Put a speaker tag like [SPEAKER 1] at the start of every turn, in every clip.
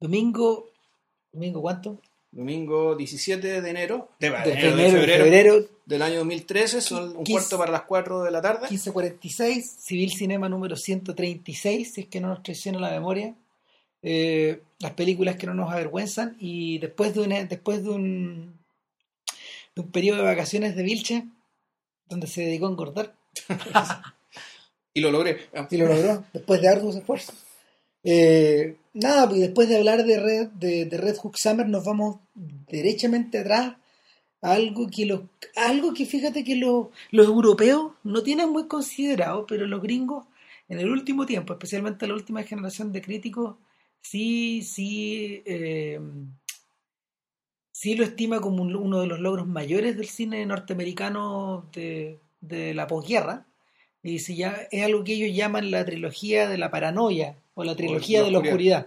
[SPEAKER 1] Domingo, ¿domingo cuánto?
[SPEAKER 2] Domingo 17 de enero, de,
[SPEAKER 1] De
[SPEAKER 2] enero, de
[SPEAKER 1] febrero, de
[SPEAKER 2] febrero,
[SPEAKER 1] febrero,
[SPEAKER 2] del año 2013, son un cuarto para las 4 de la tarde.
[SPEAKER 1] 1546, Civil Cinema número 136, si es que no nos traiciona la memoria. Eh, las películas que no nos avergüenzan y después de, una, después de un de un periodo de vacaciones de Vilche, donde se dedicó a engordar,
[SPEAKER 2] Y lo logré.
[SPEAKER 1] y lo logró, después de arduos esfuerzos. Eh, nada, pues después de hablar de Red, de, Red Hook Summer, nos vamos derechamente atrás a algo que los, algo que fíjate que lo- los europeos no tienen muy considerado, pero los gringos en el último tiempo, especialmente la última generación de críticos, sí, sí, eh, sí lo estima como un- uno de los logros mayores del cine norteamericano de, de la posguerra. Y si ya es algo que ellos llaman la trilogía de la paranoia o la trilogía de la
[SPEAKER 2] oscuridad.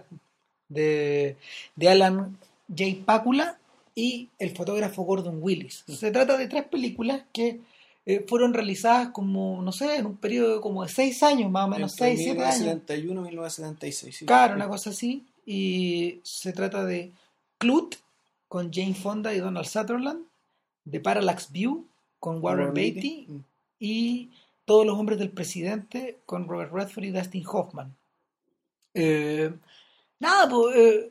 [SPEAKER 1] de, de Alan J. Pakula y el fotógrafo Gordon Willis. Se trata de tres películas que eh, fueron realizadas como, no sé, en un periodo como de seis años, más o menos,
[SPEAKER 2] Entre
[SPEAKER 1] seis, siete años.
[SPEAKER 2] 1971 y 1976. sí.
[SPEAKER 1] Claro, una cosa así. Y se trata de Clut con Jane Fonda y Donald Sutherland, de Parallax View con Warren
[SPEAKER 2] Warren
[SPEAKER 1] Beatty
[SPEAKER 2] Mm.
[SPEAKER 1] y Todos los hombres del presidente con Robert Redford y Dustin Hoffman. Eh, nada, pues eh,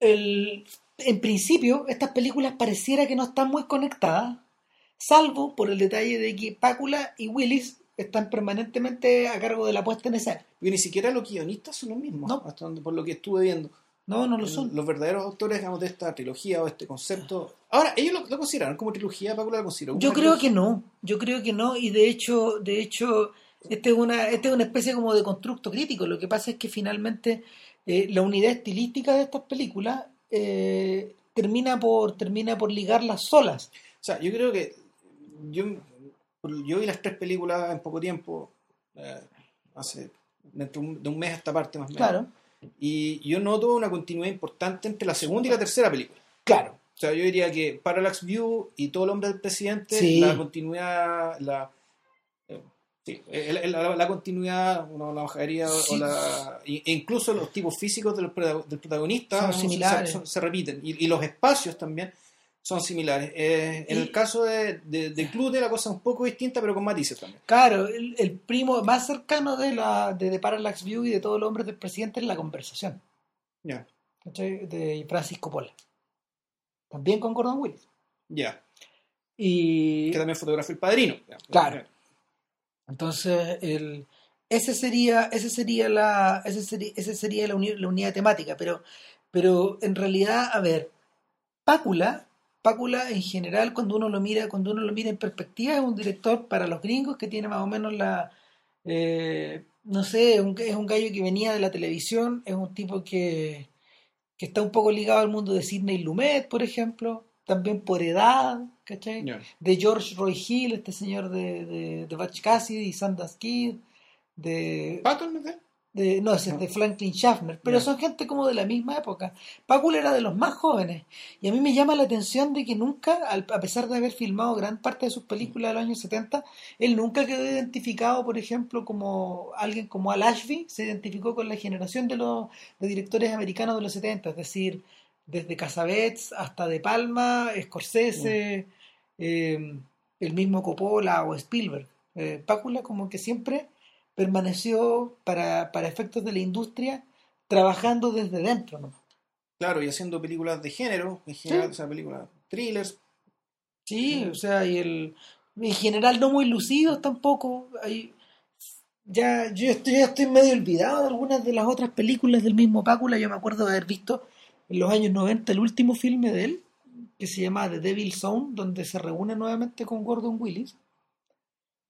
[SPEAKER 1] el- en principio estas películas pareciera que no están muy conectadas, salvo por el detalle de que Pácula y Willis están permanentemente a cargo de la puesta en escena.
[SPEAKER 2] Y ni siquiera los guionistas son los mismos,
[SPEAKER 1] No.
[SPEAKER 2] hasta donde, por lo que estuve viendo.
[SPEAKER 1] No, no lo son.
[SPEAKER 2] Los verdaderos autores digamos, de esta trilogía o este concepto. Ahora, ellos lo, lo consideraron como trilogía, Paco lo consideró.
[SPEAKER 1] Yo creo
[SPEAKER 2] trilogía.
[SPEAKER 1] que no, yo creo que no, y de hecho, de hecho, este es una, este es una especie como de constructo crítico. Lo que pasa es que finalmente eh, la unidad estilística de estas películas eh, termina por, termina por ligarlas solas.
[SPEAKER 2] O sea, yo creo que yo, yo vi las tres películas en poco tiempo, eh, hace de un mes a esta parte más o menos.
[SPEAKER 1] Claro,
[SPEAKER 2] Y yo noto una continuidad importante entre la segunda y la tercera película.
[SPEAKER 1] claro.
[SPEAKER 2] O sea, yo diría que Parallax View y Todo el hombre del presidente,
[SPEAKER 1] Sí.
[SPEAKER 2] la continuidad, la, eh, sí, la, la continuidad, o la bajadería,
[SPEAKER 1] Sí.
[SPEAKER 2] o la, e incluso los tipos físicos del, del protagonista
[SPEAKER 1] Son
[SPEAKER 2] se-
[SPEAKER 1] similares.
[SPEAKER 2] Se, se repiten. Y, y los espacios también son similares. Eh, en
[SPEAKER 1] Y-
[SPEAKER 2] el caso de, de, de Clute la cosa es un poco distinta, pero con matices también.
[SPEAKER 1] Claro, el, el primo más cercano de la de, The Parallax View y de todos los hombres del presidente es la conversación
[SPEAKER 2] Ya,
[SPEAKER 1] ¿cachai? de Francisco Pola. También con Gordon Willis.
[SPEAKER 2] ya.
[SPEAKER 1] Y
[SPEAKER 2] Que también fotografió el padrino.
[SPEAKER 1] Claro. Entonces, el, ese sería, ese sería la, ese sería, ese sería la, uni- la unidad temática, pero, pero en realidad, a ver, Pácula, Pácula en general, cuando uno lo mira, cuando uno lo mira en perspectiva, es un director para los gringos que tiene más o menos la, eh, no sé, es un, es un gallo que venía de la televisión, es un tipo que, que está un poco ligado al mundo de Sidney Lumet, por ejemplo, también por edad, ¿cachai? De George Roy Hill, este señor de, de, de Cassidy y Sundance Kid, de,
[SPEAKER 2] ¿Patton no de
[SPEAKER 1] no, ese es de Franklin Schaffner, pero son gente como de la misma época. Pácula era de los más jóvenes, y a mí me llama la atención de que nunca, al- a pesar de haber filmado gran parte de sus películas de los años 70, él nunca quedó identificado, por ejemplo, como alguien como Al Ashby, se identificó con la generación de los de directores americanos de los 70, es decir, desde Casabets hasta De Palma, Scorsese, eh, el mismo Coppola o Spielberg. Eh, Pácula como que siempre permaneció para, para efectos de la industria trabajando desde dentro. ¿no?
[SPEAKER 2] Claro, y haciendo películas de género, en general,
[SPEAKER 1] Sí.
[SPEAKER 2] o sea, películas thrillers.
[SPEAKER 1] Sí, o sea, y el, en general no muy lucidos tampoco. Hay, ya, yo estoy, ya estoy medio olvidado de algunas de las otras películas del mismo Pácula. Yo me acuerdo de haber visto en los años 90 el último filme de él, que se llama The Devil's Zone, donde se reúne nuevamente con Gordon Willis.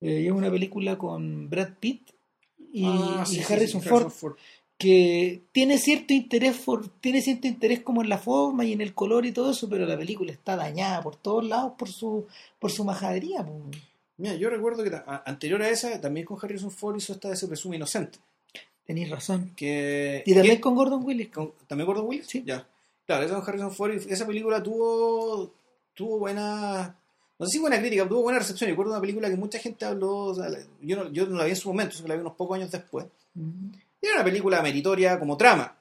[SPEAKER 1] Eh, es una película con Brad Pitt y,
[SPEAKER 2] Ah,
[SPEAKER 1] y
[SPEAKER 2] sí, sí,
[SPEAKER 1] Harrison Ford que tiene cierto interés for- tiene cierto interés como en la forma y en el color y todo eso, pero la película está dañada por todos lados por su por su majadería.
[SPEAKER 2] Mira, yo recuerdo que a- anterior a esa, también con Harrison Ford hizo esta de Se Presume Inocente.
[SPEAKER 1] Tenéis razón.
[SPEAKER 2] Que,
[SPEAKER 1] Y también
[SPEAKER 2] que-
[SPEAKER 1] con Gordon Willis.
[SPEAKER 2] con- ¿También Gordon Willis?
[SPEAKER 1] Sí.
[SPEAKER 2] Ya. Claro, esa con Harrison Ford. Esa película tuvo, tuvo buena. No sé si buena crítica, tuvo buena recepción. Yo recuerdo una película que mucha gente habló. o sea, la- yo, no, yo no la vi en su momento, sino que la vi unos pocos años después. Y era una película meritoria como trama.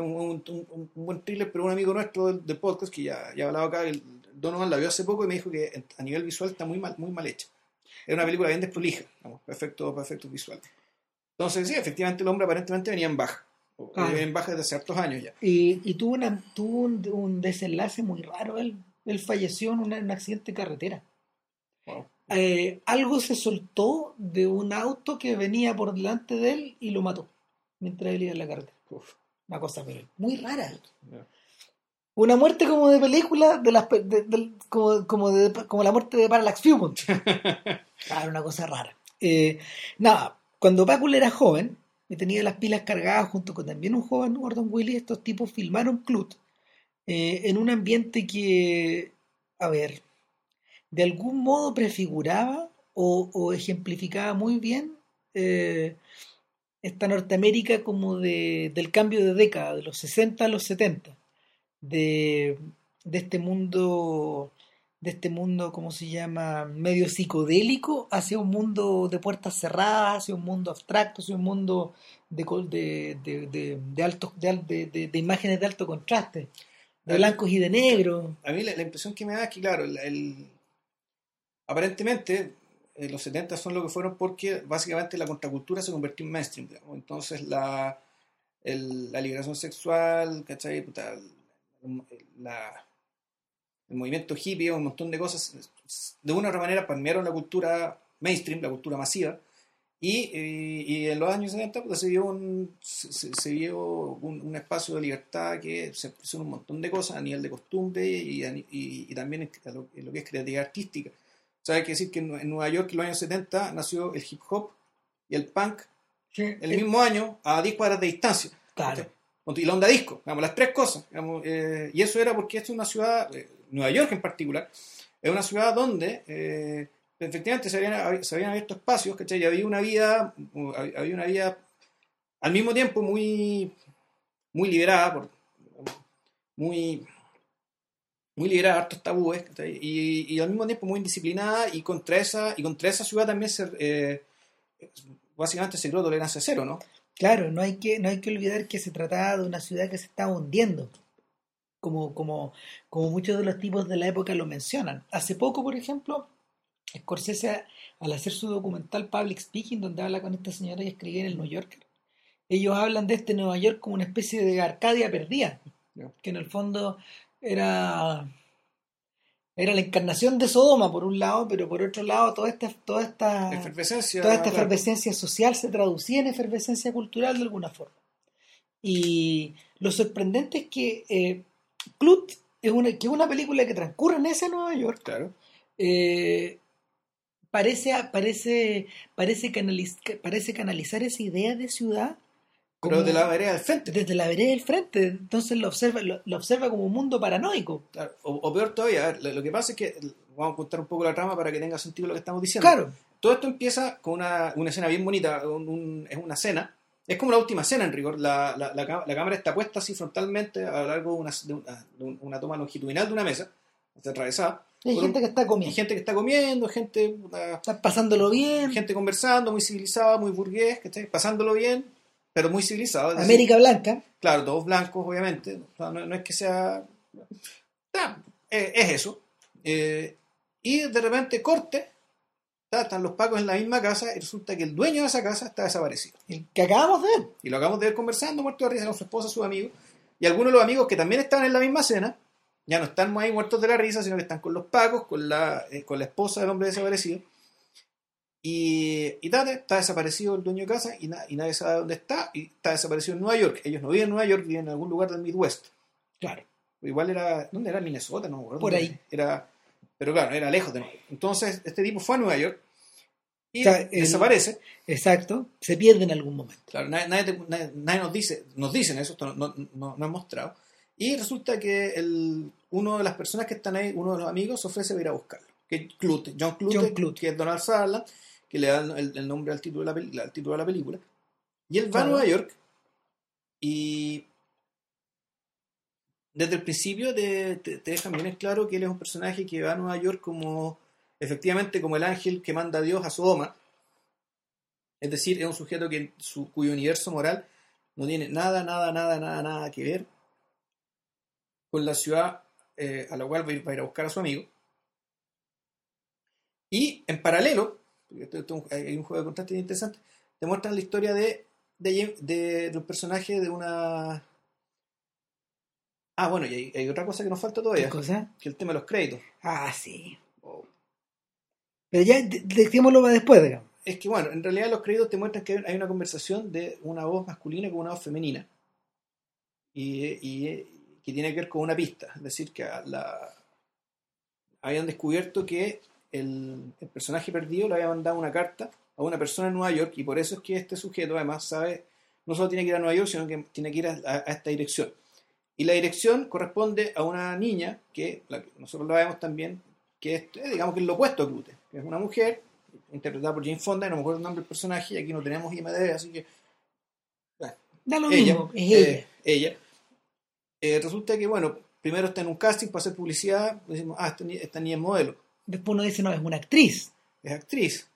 [SPEAKER 2] Un, un- un- un buen thriller, pero un amigo nuestro del, del podcast, que ya, ya ha hablado acá, el Donovan la vio hace poco y me dijo que a nivel visual está muy mal, muy mal hecha. Es una película bien desprolija, perfecto, perfecto visual. Entonces, sí, efectivamente el hombre aparentemente venía en baja. Venía en baja desde hace hartos años ya.
[SPEAKER 1] Y, y tuvo, una, tuvo un, un desenlace muy raro. Él, él falleció en, una- en un accidente de carretera.
[SPEAKER 2] Wow.
[SPEAKER 1] Eh, algo se soltó de un auto que venía por delante de él y lo mató mientras él iba en la carretera.
[SPEAKER 2] Uf,
[SPEAKER 1] Una cosa muy rara. Una muerte como de película, de las, de- como, como, de- como la muerte de Parallax Fusion. Claro, una cosa rara. Eh, nada, cuando Pácula era joven y tenía las pilas cargadas junto con también un joven Gordon Willis, estos tipos filmaron Clut eh, en un ambiente que, a ver, de algún modo prefiguraba o, o ejemplificaba muy bien eh, esta Norteamérica como de, del cambio de década, de los 60 a los 70, de, de este mundo, de este mundo, ¿cómo se llama?, medio psicodélico, hacia un mundo de puertas cerradas, hacia un mundo abstracto, hacia un mundo de, de, de, de- de- de imágenes de alto contraste, de blancos y de negros.
[SPEAKER 2] A mí la, la impresión que me da es que, claro, el, el- aparentemente eh, los 70 son lo que fueron porque básicamente la contracultura se convirtió en mainstream. digamos. Entonces la, el- la liberación sexual, ¿cachai? Puta, el, la- el movimiento hippie, un montón de cosas, de una u otra manera palmearon la cultura mainstream, la cultura masiva. Y, y en los años 70 puta, se vio, un, se, se- vio un, un espacio de libertad que se expresó un montón de cosas a nivel de costumbre y, y- también en lo, en lo que es creatividad artística. O sea, hay que decir que en, en Nueva York en los años 70 nació el hip hop y el punk el
[SPEAKER 1] Eh,
[SPEAKER 2] mismo año a 10 cuadras de distancia.
[SPEAKER 1] Claro.
[SPEAKER 2] Y la onda disco, digamos, las tres cosas. digamos, eh, y eso era porque esta es una ciudad, eh, Nueva York en particular, es una ciudad donde eh, efectivamente se habían, se habían abierto espacios, ¿cachai? Y había una vida, había una vida al mismo tiempo muy, muy liberada, por, muy, muy liberada, hartos tabúes, ¿cachai? y, y al mismo tiempo muy indisciplinada, y contra esa, y contra esa ciudad también se, eh, básicamente se creó tolerancia cero, ¿no?
[SPEAKER 1] Claro, no hay que, no hay que olvidar que se trataba de una ciudad que se estaba hundiendo, como, como, como muchos de los tipos de la época lo mencionan. Hace poco, por ejemplo, Scorsese, al hacer su documental Public Speaking, donde habla con esta señora y escribe en el New Yorker, ellos hablan de este Nueva York como una especie de Arcadia perdida, que en el fondo era era la encarnación de Sodoma por un lado, pero por otro lado toda esta toda esta
[SPEAKER 2] Efervescencia.
[SPEAKER 1] toda esta efervescencia social se traducía en efervescencia cultural de alguna forma. Y lo sorprendente es que eh, Clut es una, que es una película que transcurre en ese Nueva York,
[SPEAKER 2] Claro.
[SPEAKER 1] eh, parece, parece, parece, canaliz- parece canalizar esa idea de ciudad
[SPEAKER 2] Pero de la vereda del frente.
[SPEAKER 1] desde la vereda del frente. Entonces lo observa, lo, lo observa como un mundo paranoico.
[SPEAKER 2] O, o peor todavía, ver, lo, lo que pasa es que vamos a contar un poco la trama para que tenga sentido lo que estamos diciendo.
[SPEAKER 1] Claro,
[SPEAKER 2] Todo esto empieza con una, una escena bien bonita, un- un- es una cena. Es como la última cena en rigor. La, la, la la cámara está puesta así frontalmente a lo largo de una, de una, de un- una toma longitudinal de una mesa, está atravesada.
[SPEAKER 1] Hay gente
[SPEAKER 2] un-
[SPEAKER 1] que está comiendo,
[SPEAKER 2] gente que está comiendo, gente, puta,
[SPEAKER 1] está pasándolo bien.
[SPEAKER 2] gente conversando, muy civilizada, muy burgués, ¿cachai? pasándolo bien, pero muy civilizado. es decir,
[SPEAKER 1] América Blanca,
[SPEAKER 2] Claro, todos blancos, obviamente. O sea, no, no es que sea. Ta, eh, es eso. Eh, y de repente corte, están los pacos en la misma casa y resulta que el dueño de esa casa está desaparecido.
[SPEAKER 1] el que acabamos de ver.
[SPEAKER 2] Y lo acabamos de ver conversando, muerto de risa con su esposa, sus amigos. Y algunos de los amigos que también estaban en la misma cena, ya no están ahí muertos de la risa, sino que están con los pacos, con la, eh, con la esposa del hombre desaparecido. Y, y tate, está desaparecido el dueño de casa y, na- y nadie sabe dónde está. Y está desaparecido en Nueva York. Ellos no viven en Nueva York, viven en algún lugar del Midwest.
[SPEAKER 1] Claro.
[SPEAKER 2] Igual era. ¿Dónde era? Minnesota, no me acuerdo.
[SPEAKER 1] Por ahí.
[SPEAKER 2] Era, pero claro, era lejos de Nueva York. Entonces, este tipo fue a Nueva York y
[SPEAKER 1] O sea, el-
[SPEAKER 2] desaparece.
[SPEAKER 1] Exacto, se pierde en algún momento.
[SPEAKER 2] Claro, nadie, nadie nadie- nos dice, nos dicen eso, esto no, no, no, no mostrado. Y resulta que el, uno de las personas que están ahí, uno de los amigos, se ofrece a ir a buscarlo. Que es Clute, John Clute,
[SPEAKER 1] John Clute.
[SPEAKER 2] que es Donald Sutherland, que le da el, el nombre al título, de la, al título de la película. Y él va
[SPEAKER 1] Claro.
[SPEAKER 2] a Nueva York y desde el principio te, te, te dejan bien en claro que él es un personaje que va a Nueva York como, efectivamente, como el ángel que manda a Dios a Sodoma. Es decir, es un sujeto que, su, cuyo universo moral no tiene nada, nada, nada, nada, nada que ver con la ciudad eh, a la cual va a, ir, va a ir a buscar a su amigo. Y en paralelo, porque esto- esto hay un juego de contrastes interesante, te muestran la historia de, de, de- de un personaje de una... Ah, bueno, y hay, hay otra cosa que nos falta
[SPEAKER 1] ¿Qué
[SPEAKER 2] todavía,
[SPEAKER 1] cosa?
[SPEAKER 2] que el tema de los créditos.
[SPEAKER 1] Ah, sí. Pero ya, de- dejémoslo para después, digamos.
[SPEAKER 2] Es que, bueno, en realidad los créditos te muestran que hay una conversación de una voz masculina con una voz femenina. Y, y- que tiene que ver con una pista. Es decir, que la, habían descubierto que el, el personaje perdido le había mandado una carta a una persona en Nueva York y por eso es que este sujeto además sabe, no solo tiene que ir a Nueva York, sino que tiene que ir a, a- a esta dirección. Y la dirección corresponde a una niña que la nosotros la vemos también, que es, eh, digamos que es lo opuesto a Clute, que es una mujer interpretada por Jane Fonda, y no me acuerdo el nombre del personaje, y aquí no tenemos IMDb, así que
[SPEAKER 1] Da lo
[SPEAKER 2] ella,
[SPEAKER 1] mismo, es
[SPEAKER 2] eh,
[SPEAKER 1] ella.
[SPEAKER 2] Eh, resulta que, bueno, primero está en un casting para hacer publicidad, decimos, ah, esta, ni- esta niña es modelo,
[SPEAKER 1] Después uno dice, no, es una actriz.
[SPEAKER 2] es actriz.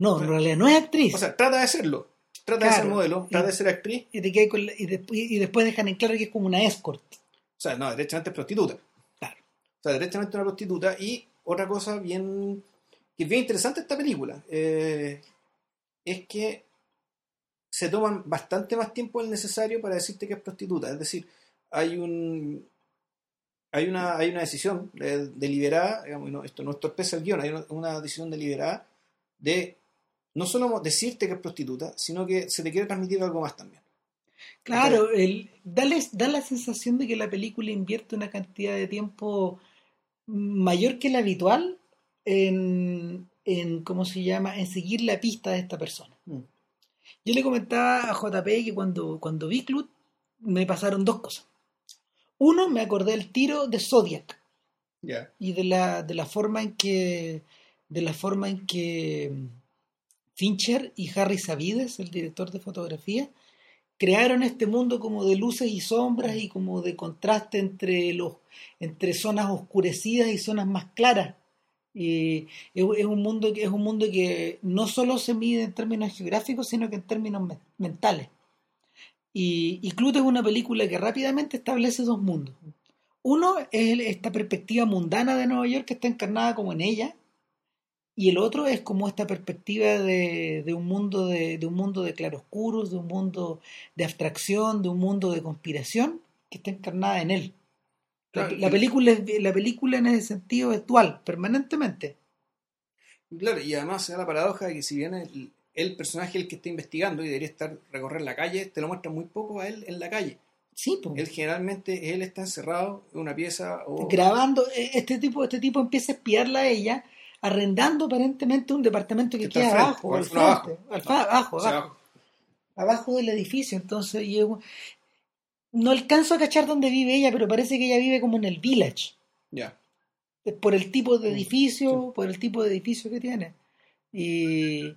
[SPEAKER 1] No, en realidad no es actriz.
[SPEAKER 2] O sea, trata de serlo, trata de ser modelo, trata
[SPEAKER 1] Y-
[SPEAKER 2] de ser actriz,
[SPEAKER 1] y, te con la- y, después, y después dejan en claro que es como una escort.
[SPEAKER 2] o sea, no, derechamente es prostituta.
[SPEAKER 1] Claro.
[SPEAKER 2] O sea, derechamente una prostituta. Y otra cosa bien que es bien interesante de esta película eh, es que se toman bastante más tiempo del necesario para decirte que es prostituta. Es decir, hay un hay una, hay una decisión de- deliberada, digamos, y no, esto no estorpece el guion, hay una, una decisión deliberada de no solo decirte que es prostituta, sino que se te quiere transmitir algo más también.
[SPEAKER 1] Claro, el, dale- da la sensación de que la película invierte una cantidad de tiempo mayor que la habitual en, en ¿cómo se llama? En seguir la pista de esta persona.
[SPEAKER 2] Mm.
[SPEAKER 1] Yo le comentaba a JP que cuando, cuando vi Clut me pasaron dos cosas. Uno, me acordé del tiro de Zodiac y de la, de la forma en que de la forma en que Fincher y Harry Savides, el director de fotografía, crearon este mundo como de luces y sombras y como de contraste entre los entre zonas oscurecidas y zonas más claras. Y es, es un mundo que es un mundo que no solo se mide en términos geográficos, sino que en términos me- mentales. Y, y Clute es una película que rápidamente establece dos mundos. Uno es esta perspectiva mundana de Nueva York que está encarnada como en ella, y el otro es como esta perspectiva de, de un mundo de, de un mundo de claroscuros, de un mundo de abstracción, de un mundo de conspiración que está encarnada en él. La,
[SPEAKER 2] Claro,
[SPEAKER 1] la
[SPEAKER 2] y-
[SPEAKER 1] película es, la película en ese sentido es dual, permanentemente.
[SPEAKER 2] Claro, y además se da la paradoja de que si bien el, el personaje el que está investigando y debería estar recorrer la calle, te lo muestran muy poco a él en la calle.
[SPEAKER 1] Sí, po.
[SPEAKER 2] Él generalmente él está encerrado en una pieza o
[SPEAKER 1] grabando, eh, este tipo, este tipo empieza a espiarla a ella, arrendando aparentemente un departamento que
[SPEAKER 2] Que está
[SPEAKER 1] queda
[SPEAKER 2] al frente,
[SPEAKER 1] abajo, al frente,
[SPEAKER 2] abajo.
[SPEAKER 1] al abajo, abajo, abajo del edificio. Entonces, no alcanzo a cachar dónde vive ella, pero parece que ella vive como en el village,
[SPEAKER 2] ya.
[SPEAKER 1] por el tipo de
[SPEAKER 2] Mm,
[SPEAKER 1] edificio, por el tipo de edificio que tiene. Y,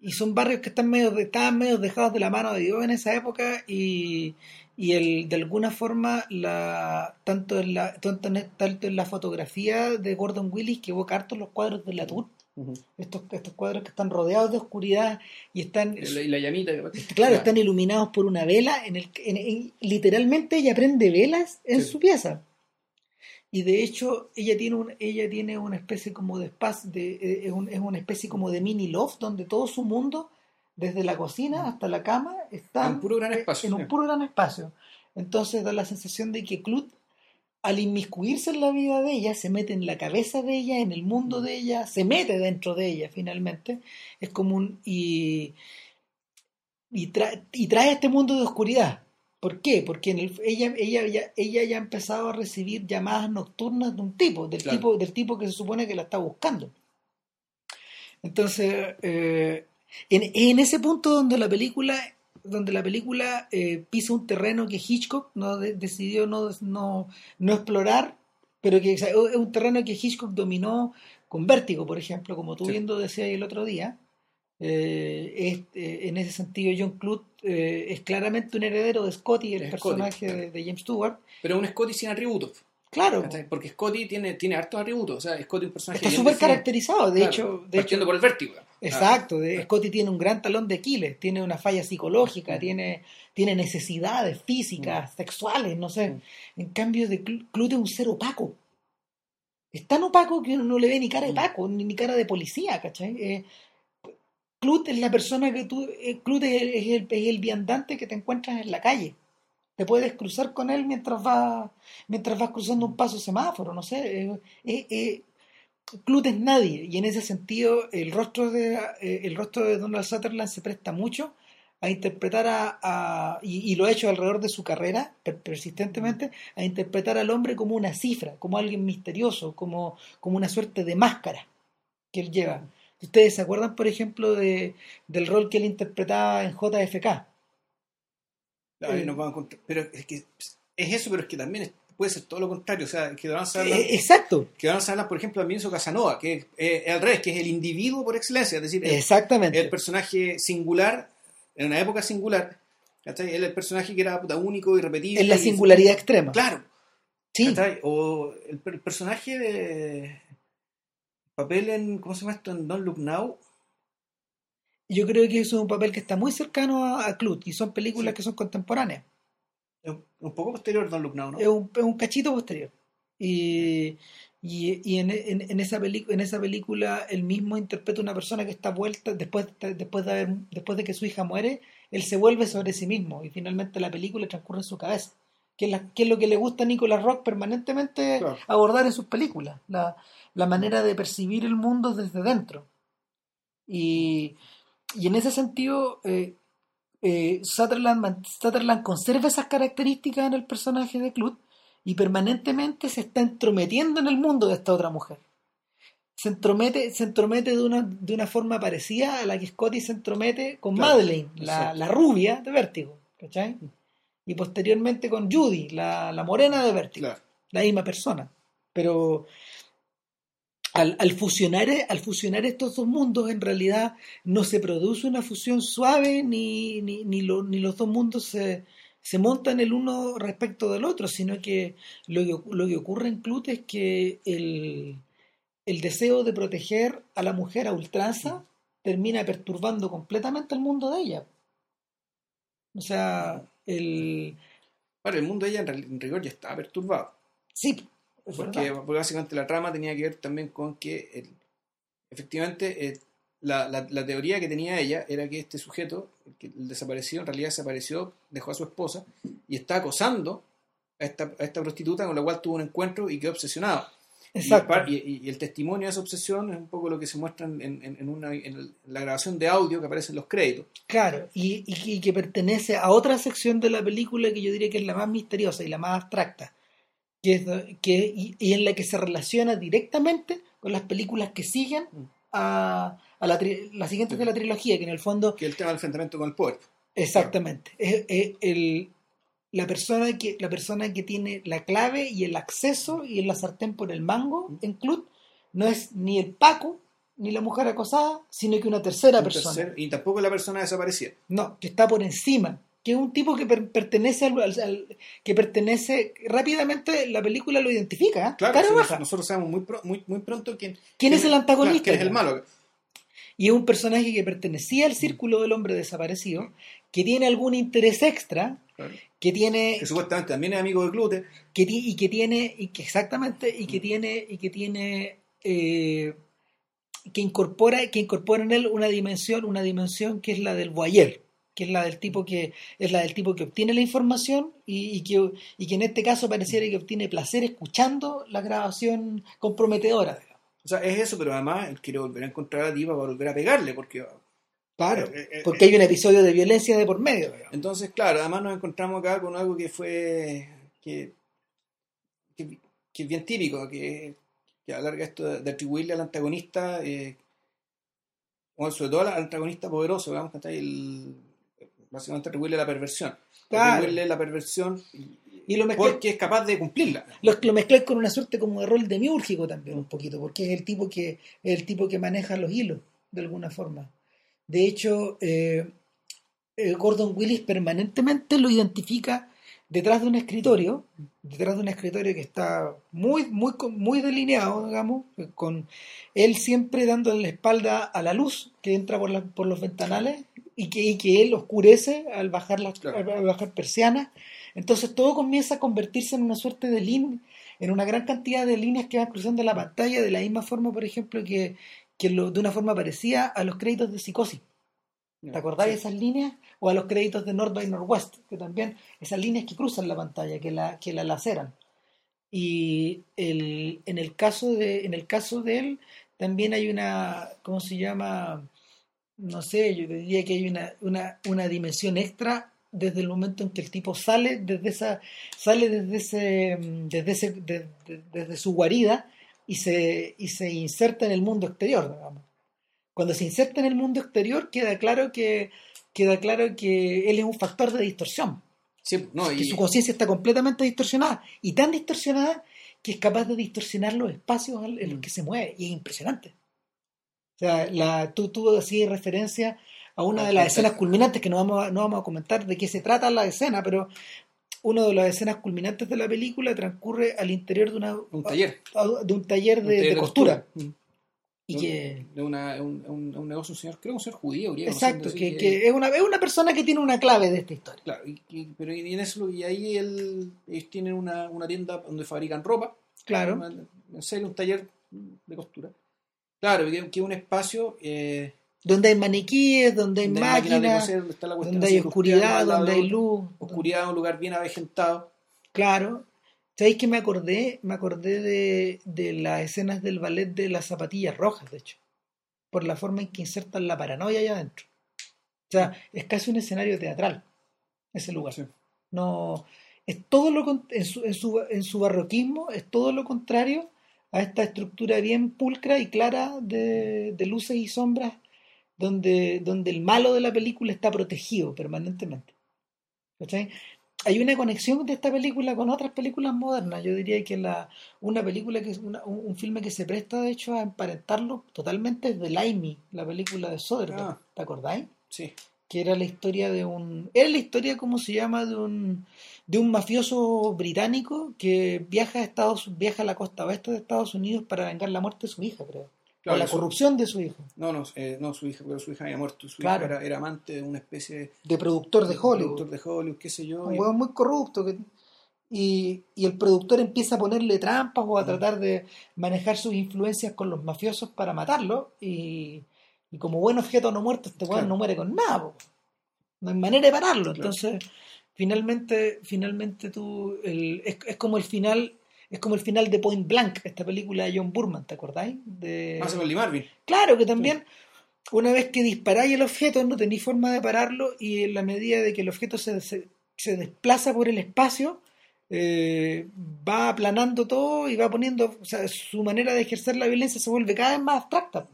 [SPEAKER 1] y son barrios que están medio, estaban medio dejados de la mano de Dios en esa época y, y el, de alguna forma la, tanto, en la, tanto, en, tanto en la fotografía de Gordon Willis que evoca harto los cuadros de Latour,
[SPEAKER 2] Ujú.
[SPEAKER 1] estos, estos cuadros que están rodeados de oscuridad y están,
[SPEAKER 2] Y la, y la llamita. que-
[SPEAKER 1] claro, están iluminados por una vela, en el, en- en- literalmente ella prende velas en
[SPEAKER 2] Sí.
[SPEAKER 1] su pieza. Y de hecho, ella tiene, un, ella tiene una especie como de espacio, de, eh, es, un- es una especie como de mini loft donde todo su mundo, desde la cocina hasta la cama, está
[SPEAKER 2] En un puro gran espacio,
[SPEAKER 1] En un puro gran espacio. Entonces da la sensación de que Clut, al inmiscuirse en la vida de ella, se mete en la cabeza de ella, en el mundo de ella, se mete dentro de ella finalmente. Es como un... Y, y, tra- y trae este mundo de oscuridad. ¿Por qué? Porque en el- ella, ella, ya, ella ya ha empezado a recibir llamadas nocturnas de un tipo, del,
[SPEAKER 2] Claro.
[SPEAKER 1] tipo, del tipo que se supone que la está buscando. Entonces, eh, en, en ese punto donde la película, donde la película eh, pisa un terreno que Hitchcock no de- decidió no, no, no explorar, pero que o sea, es un terreno que Hitchcock dominó con Vértigo, por ejemplo, como tú
[SPEAKER 2] Sí.
[SPEAKER 1] viendo decías el otro día. Eh, es, eh, en ese sentido, John Clute eh, es claramente un heredero de Scotty, el
[SPEAKER 2] Es
[SPEAKER 1] personaje
[SPEAKER 2] Scotty,
[SPEAKER 1] de, de James Stewart.
[SPEAKER 2] Pero un Scotty sin atributos.
[SPEAKER 1] Claro,
[SPEAKER 2] ¿cachai? Porque Scotty tiene, tiene hartos atributos. O sea, Scotty es un personaje
[SPEAKER 1] está súper caracterizado. De
[SPEAKER 2] Claro,
[SPEAKER 1] hecho, de
[SPEAKER 2] partiendo
[SPEAKER 1] hecho
[SPEAKER 2] por el vértigo.
[SPEAKER 1] Exacto, de, Scotty tiene un gran talón de Aquiles, tiene una falla psicológica, tiene, tiene necesidades físicas, sexuales, no sé. En cambio, de Clute es un ser opaco. Es tan opaco que uno no le ve ni cara de Paco, ni, ni cara de policía, ¿cachai? Eh, Clut es la persona que tú. Eh, Clut es el, es, el, es el viandante que te encuentras en la calle. Te puedes cruzar con él mientras vas, mientras vas cruzando un paso semáforo, no sé. Eh, eh, eh, Clut es nadie, y en ese sentido el rostro de, el rostro de Donald Sutherland se presta mucho a interpretar a, a y, lo ha hecho alrededor de su carrera per, persistentemente, a interpretar al hombre como una cifra, como alguien misterioso, como, como una suerte de máscara que él lleva. ¿Ustedes se acuerdan, por ejemplo, de, del rol que él interpretaba en JFK?
[SPEAKER 2] Claro, eh, no puedo encontrar, pero es que es eso, pero es que también es, puede ser todo lo contrario. O sea, que Donald Sutherland,
[SPEAKER 1] eh, exacto.
[SPEAKER 2] Que Donald Sutherland, por ejemplo, también hizo Casanova, que es eh, al revés, que es el individuo por excelencia, es decir, el,
[SPEAKER 1] Exactamente.
[SPEAKER 2] el personaje singular, en una época singular, ¿cachai? Él el personaje que era puta, único, irrepetible.
[SPEAKER 1] En la singularidad
[SPEAKER 2] y,
[SPEAKER 1] extrema.
[SPEAKER 2] Claro.
[SPEAKER 1] Sí.
[SPEAKER 2] ¿cachai? O el, el personaje de papel en, ¿cómo se llama esto? En Don't Look Now.
[SPEAKER 1] Yo creo que es un papel que está muy cercano a, a Clut y son películas sí. que son contemporáneas.
[SPEAKER 2] Es un, poco posterior Don't Look Now, ¿no?
[SPEAKER 1] Es un, es un cachito posterior. Y, y, y en, en, en, esa en esa película él mismo interpreta una persona que está vuelta después, después, de haber, después de que su hija muere, él se vuelve sobre sí mismo y finalmente la película transcurre en su cabeza. Que es, la, que es lo que le gusta a Nicolas Rock permanentemente claro. abordar en sus películas, la, la manera de percibir el mundo desde dentro. Y, y en ese sentido, eh, eh, Sutherland, Sutherland, conserva esas características en el personaje de Clut y permanentemente se está entrometiendo en el mundo de esta otra mujer. Se entromete, se entromete de, una, de una forma parecida a la que Scotty se entromete con claro, Madeleine, la, la, rubia de Vértigo. ¿cachai? Y posteriormente con Judy, la, la morena de Vértigo.
[SPEAKER 2] Claro.
[SPEAKER 1] La misma persona. Pero al, al, fusionar, al fusionar estos dos mundos, en realidad no se produce una fusión suave, ni, ni, ni, lo, ni los dos mundos se, se, montan el uno respecto del otro, sino que lo que, lo que ocurre en Clut es que el, el, deseo de proteger a la mujer a ultranza termina perturbando completamente el mundo de ella. O sea, el...
[SPEAKER 2] Bueno, el mundo de ella en rigor ya estaba perturbado.
[SPEAKER 1] Sí,
[SPEAKER 2] porque, porque, básicamente la trama tenía que ver también con que el, efectivamente eh, la, la, la, teoría que tenía ella era que este sujeto, el, que, el desaparecido, en realidad desapareció, dejó a su esposa y está acosando a esta, a esta prostituta con la cual tuvo un encuentro y quedó obsesionado.
[SPEAKER 1] Exacto.
[SPEAKER 2] Y, y, y, el testimonio de esa obsesión es un poco lo que se muestra en, en, en una, en la grabación de audio que aparece en los créditos.
[SPEAKER 1] Claro, y, y, que pertenece a otra sección de la película que yo diría que es la más misteriosa y la más abstracta, que es, que, y, en la que se relaciona directamente con las películas que siguen a, a la, tri, las siguientes de la trilogía, que en el fondo...
[SPEAKER 2] Que el tema del enfrentamiento con el poder.
[SPEAKER 1] Exactamente. Claro. Es, es, el, la, persona que, la persona que tiene la clave y el acceso y la sartén por el mango en Club no es ni el Paco ni la mujer acosada, sino que una tercera
[SPEAKER 2] un
[SPEAKER 1] persona.
[SPEAKER 2] Tercer, y tampoco la persona desaparecida.
[SPEAKER 1] No, que está por encima que es un tipo que per pertenece al, al, al, que pertenece rápidamente la película lo identifica ¿eh?
[SPEAKER 2] claro, sí, nosotros sabemos muy, pro, muy, muy pronto quién,
[SPEAKER 1] quién, es el antagonista
[SPEAKER 2] quién es el malo
[SPEAKER 1] y es un personaje que pertenecía al círculo del hombre desaparecido que tiene algún interés extra
[SPEAKER 2] claro.
[SPEAKER 1] Que tiene
[SPEAKER 2] que supuestamente también es amigo de Glute
[SPEAKER 1] que y que tiene y que exactamente y que tiene y que tiene eh, que incorpora que incorpora en él una dimensión una dimensión que es la del voyeur que es la del tipo que es la del tipo que obtiene la información y, y, que, y que en este caso pareciera que obtiene placer escuchando la grabación comprometedora.
[SPEAKER 2] O sea, es eso, pero además quiere volver a encontrar a la tipa para volver a pegarle, porque...
[SPEAKER 1] Claro, eh, eh, porque eh, hay un episodio de violencia de por medio.
[SPEAKER 2] Digamos. Entonces, claro, además nos encontramos acá con algo que fue... que, que, que es bien típico, que, que alarga esto de, de atribuirle al antagonista... Eh, bueno, sobre todo al antagonista poderoso, digamos, que está ahí el, básicamente atribuirle la perversión.
[SPEAKER 1] Claro.
[SPEAKER 2] Atribuirle la perversión y,
[SPEAKER 1] lo
[SPEAKER 2] mezclé, porque es capaz de cumplirla.
[SPEAKER 1] Lo, lo mezclé con una suerte como de rol demiúrgico también un poquito, porque es el tipo que es el tipo que maneja los hilos de alguna forma. De hecho, eh, Gordon Willis permanentemente lo identifica detrás de un escritorio, detrás de un escritorio que está muy, muy, muy delineado, digamos, con él siempre dando la espalda a la luz que entra por, por los ventanales y que, que él oscurece al bajar, las, al bajar persianas. Entonces todo comienza a convertirse en una suerte de línea, en una gran cantidad de líneas que van cruzando la pantalla, de la misma forma, por ejemplo, que, que lo, de una forma parecida a los créditos de psicosis. ¿Te acordáis de esas líneas? O a los créditos de North by Northwest, que también, esas líneas que cruzan la pantalla, que la, que la laceran. Y el, en, el caso de, en el caso de él, también hay una, ¿cómo se llama? No sé, yo diría que hay una, una, una dimensión extra desde el momento en que el tipo sale desde esa sale desde ese desde ese desde su guarida y se y se inserta en el mundo exterior digamos cuando se inserta en el mundo exterior queda claro que queda claro que él es un factor de distorsión. Sí, no, y... Que su conciencia está completamente distorsionada y tan distorsionada que es capaz de distorsionar los espacios en los mm. que se mueve y es impresionante. O sea, la, tú, tú así referencia a una de las escenas culminantes que no vamos, a, no vamos a comentar de qué se trata la escena, pero una de las escenas culminantes de la película transcurre al interior de una,
[SPEAKER 2] un taller,
[SPEAKER 1] de un taller de, costura.
[SPEAKER 2] Mm. Y que... De una, un, un, negocio, un señor, creo que un señor judío.
[SPEAKER 1] Exacto, que, que, es, una, es una persona que tiene una clave de esta historia.
[SPEAKER 2] Claro, y, pero y en eso, y ahí él, ellos tienen una, una tienda donde fabrican ropa.
[SPEAKER 1] Claro.
[SPEAKER 2] En serio, un taller de costura. Claro, que, es un espacio... Eh,
[SPEAKER 1] donde hay maniquíes, donde hay máquinas, donde, hay oscuridad, donde hay luz.
[SPEAKER 2] Oscuridad, un lugar bien avejentado.
[SPEAKER 1] Claro, ¿Sabéis que me acordé? Me acordé de, de las escenas del ballet de las zapatillas rojas, de hecho. Por la forma en que insertan la paranoia allá adentro. O sea, es casi un escenario teatral, ese lugar. No, es todo lo en su, en, su, en su barroquismo, es todo lo contrario a esta estructura bien pulcra y clara de, de luces y sombras, donde, donde el malo de la película está protegido permanentemente. ¿Cachai? hay una conexión de esta película con otras películas modernas. Yo diría que la, una película que es un, filme que se presta de hecho a emparentarlo totalmente es The Limey, la película de Soderbergh. Ah. ¿Te acordáis?
[SPEAKER 2] Sí.
[SPEAKER 1] Que era la historia de un. Era la historia, ¿cómo se llama? De un, de un mafioso británico que viaja a Estados viaja a la costa oeste de Estados Unidos para vengar la muerte de su hija, creo o la corrupción de su hijo.
[SPEAKER 2] No, no, eh, no su hija, pero su hija había muerto. Su hija era, amante de una especie
[SPEAKER 1] de productor de Hollywood.
[SPEAKER 2] Productor de Hollywood, qué sé yo.
[SPEAKER 1] Un huevo muy corrupto. Que, y, y, el productor empieza a ponerle trampas o a tratar de manejar sus influencias con los mafiosos para matarlo. Y, y como buen objeto no muerto, este huevo no muere con nada. No hay manera de pararlo. Entonces, finalmente, finalmente tú. El, es, es como el final es como el final de Point Blank, esta película de John Burman, ¿te acordáis? De...
[SPEAKER 2] Ah, con Lee Marvin.
[SPEAKER 1] Claro, que también una vez que disparáis el objeto no tenéis forma de pararlo y en la medida de que el objeto se, se, desplaza por el espacio, eh, va aplanando todo y va poniendo, o sea, su manera de ejercer la violencia se vuelve cada vez más abstracta.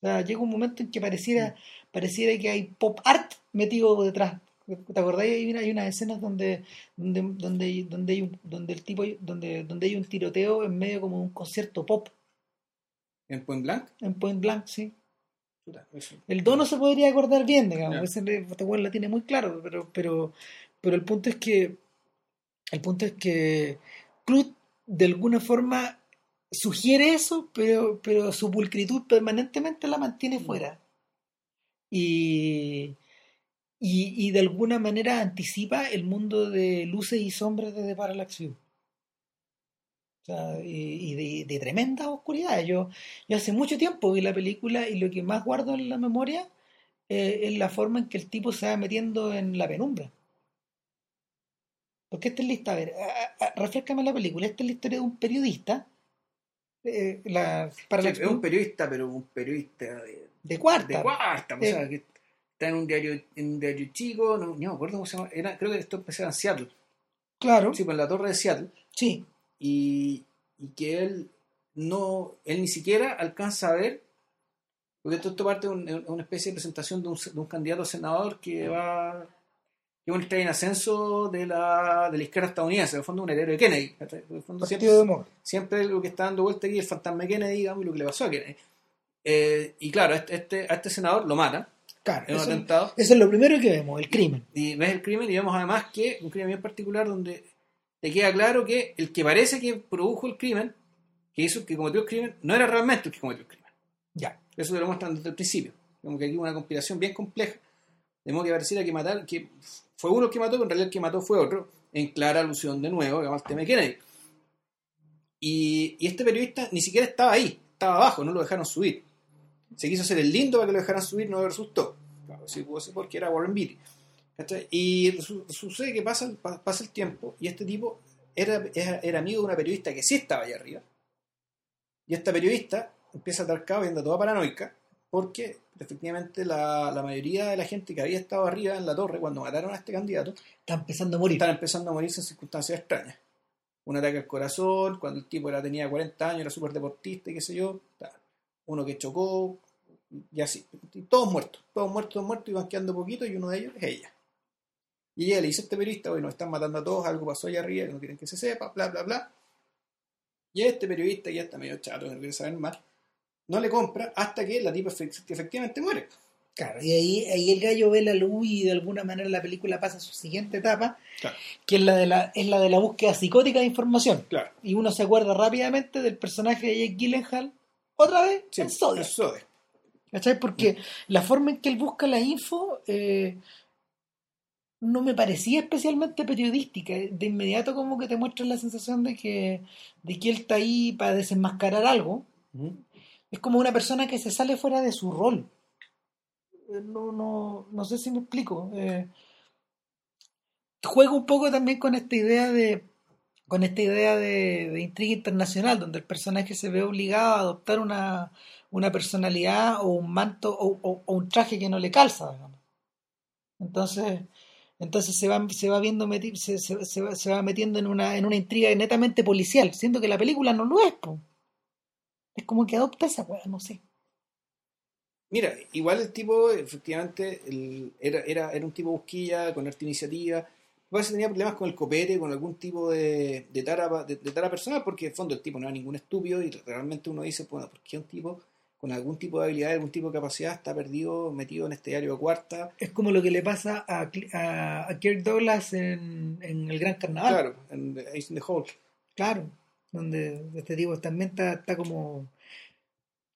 [SPEAKER 1] O sea, llega un momento en que pareciera, pareciera que hay pop art metido detrás. ¿Te acordáis? Hay, unas escenas donde, donde, donde, donde, hay un, donde el tipo donde, donde hay un tiroteo en medio como un concierto pop.
[SPEAKER 2] ¿En Point Blank?
[SPEAKER 1] En Point Blank, sí. El dono se podría acordar bien, digamos. Ese este la tiene muy claro, pero, pero, pero el punto es que el punto es que Cruz de alguna forma sugiere eso, pero, pero su pulcritud permanentemente la mantiene mm. fuera. Y, y, de alguna manera anticipa el mundo de luces y sombras de The Parallax View. O sea, y, de, tremenda oscuridad. Yo, yo hace mucho tiempo vi la película y lo que más guardo en la memoria eh, es la forma en que el tipo se va metiendo en la penumbra. Porque esta es la historia, a ver, refrescame la película, esta es la historia de un periodista. Eh, la,
[SPEAKER 2] es un periodista, pero un periodista
[SPEAKER 1] de, cuarta.
[SPEAKER 2] De cuarta, o sea, eh, que está en un diario, en un diario chico, no, me acuerdo cómo se llama, era, creo que esto empezaba en Seattle.
[SPEAKER 1] Claro.
[SPEAKER 2] Sí, pues en la torre de Seattle.
[SPEAKER 1] Sí.
[SPEAKER 2] Y, y que él no, él ni siquiera alcanza a ver, porque esto, parte de una especie de presentación de un, de un candidato a senador que va que un en ascenso de la, de la izquierda estadounidense, en el fondo un heredero de Kennedy. En el fondo siempre, siempre, lo que está dando vuelta aquí es el fantasma de Kennedy, digamos, y lo que le pasó a Kennedy. Eh, y claro, este, este, a este senador lo mata
[SPEAKER 1] Claro,
[SPEAKER 2] un
[SPEAKER 1] eso,
[SPEAKER 2] atentado.
[SPEAKER 1] eso es lo primero que vemos, el crimen.
[SPEAKER 2] Y ves el crimen y vemos además que un crimen bien particular donde te queda claro que el que parece que produjo el crimen, que hizo que cometió el crimen, no era realmente el que cometió el crimen.
[SPEAKER 1] Ya.
[SPEAKER 2] Eso te lo muestran desde el principio. Como que aquí hubo una conspiración bien compleja. De modo que pareciera que matar, que fue uno el que mató, pero en realidad el que mató fue otro, en clara alusión de nuevo digamos, al tema de Kennedy. Y, y este periodista ni siquiera estaba ahí, estaba abajo, no lo dejaron subir. Se quiso hacer el lindo para que lo dejaran subir, no le resultó. Claro, sí pudo ser porque era Warren Beatty. ¿Cachai? Y su- sucede que pasa, pasa el tiempo y este tipo era, era, era amigo de una periodista que sí estaba allá arriba. Y esta periodista empieza a estar cabo y anda toda paranoica porque efectivamente la, la mayoría de la gente que había estado arriba en la torre cuando mataron a este candidato
[SPEAKER 1] Está empezando a morir.
[SPEAKER 2] están empezando a morirse en circunstancias extrañas. Un ataque al corazón, cuando el tipo era, tenía 40 años, era súper deportista y qué sé yo. Uno que chocó, y así. Y todos muertos, todos muertos, todos muertos, y van quedando poquito y uno de ellos es ella. Y ella le dice a este periodista, bueno, están matando a todos, algo pasó allá arriba, que no quieren que se sepa, bla, bla, bla. Y este periodista, ya está medio chato, no quiere saber más, no le compra hasta que la tipa efectivamente muere.
[SPEAKER 1] Claro, y ahí, ahí el gallo ve la luz y de alguna manera la película pasa a su siguiente etapa,
[SPEAKER 2] Claro,
[SPEAKER 1] que es la de la, es la de la búsqueda psicótica de información.
[SPEAKER 2] claro.
[SPEAKER 1] Y uno se acuerda rápidamente del personaje de Jake Gyllenhaal, otra vez,
[SPEAKER 2] Sí,
[SPEAKER 1] en Zodiac. ¿Cachai? Porque la forma en que él busca la info eh, no me parecía especialmente periodística. De inmediato como que te muestra la sensación de que, de que él está ahí para desenmascarar algo.
[SPEAKER 2] Ujú.
[SPEAKER 1] Es como una persona que se sale fuera de su rol. Eh, No, no, no sé si me explico. Eh, juega un poco también con esta idea de con esta idea de, intriga internacional, donde el personaje se ve obligado a adoptar una, una personalidad o un manto o, un traje que no le calza, digamos. Entonces, entonces se va, se va viendo meti- se, se- se va, se va metiendo en una, en una intriga netamente policial, siendo que la película no lo es, po. Es como que adopta esa weá, no sé.
[SPEAKER 2] Mira, igual el tipo, efectivamente, el- era, era, era un tipo busquilla, con harta iniciativa. Parece que tenía problemas con el copete, con algún tipo de, de, tara, de, de tara personal, porque en el fondo el tipo no era ningún estúpido y realmente uno dice, bueno, ¿por qué un tipo con algún tipo de habilidad, algún tipo de capacidad está perdido, metido en este diario de cuarta?
[SPEAKER 1] Es como lo que le pasa a, Cl- a, a Kirk Douglas en, en El Gran Carnaval.
[SPEAKER 2] Claro, en Ace in the Hole.
[SPEAKER 1] Claro, donde este tipo también está, está como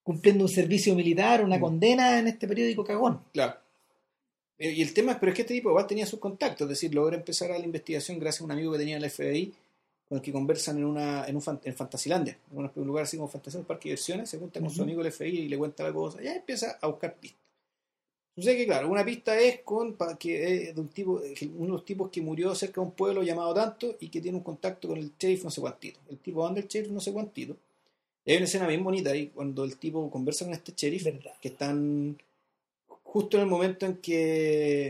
[SPEAKER 1] cumpliendo un servicio militar, una
[SPEAKER 2] Mm.
[SPEAKER 1] condena en este periódico cagón.
[SPEAKER 2] Claro. Eh, Y el tema es, pero es que este tipo igual tenía sus contactos, es decir, logra empezar a la investigación gracias a un amigo que tenía en el FBI, con el que conversan en una en un fan- en Fantasilandia, en un- lugar así como Fantasía, un parque de diversiones, se junta con su amigo del FBI y le cuenta la cosa, ya empieza a buscar pistas. Sucede que, claro, una pista es con que es de un tipo, que uno de los tipos que murió cerca de un pueblo llamado tanto y que tiene un contacto con el sheriff no sé cuantito. El tipo anda el sheriff no sé cuantito. Y hay una escena bien bonita ahí cuando el tipo conversa con este sheriff
[SPEAKER 1] Verdad.
[SPEAKER 2] que están justo en el momento en que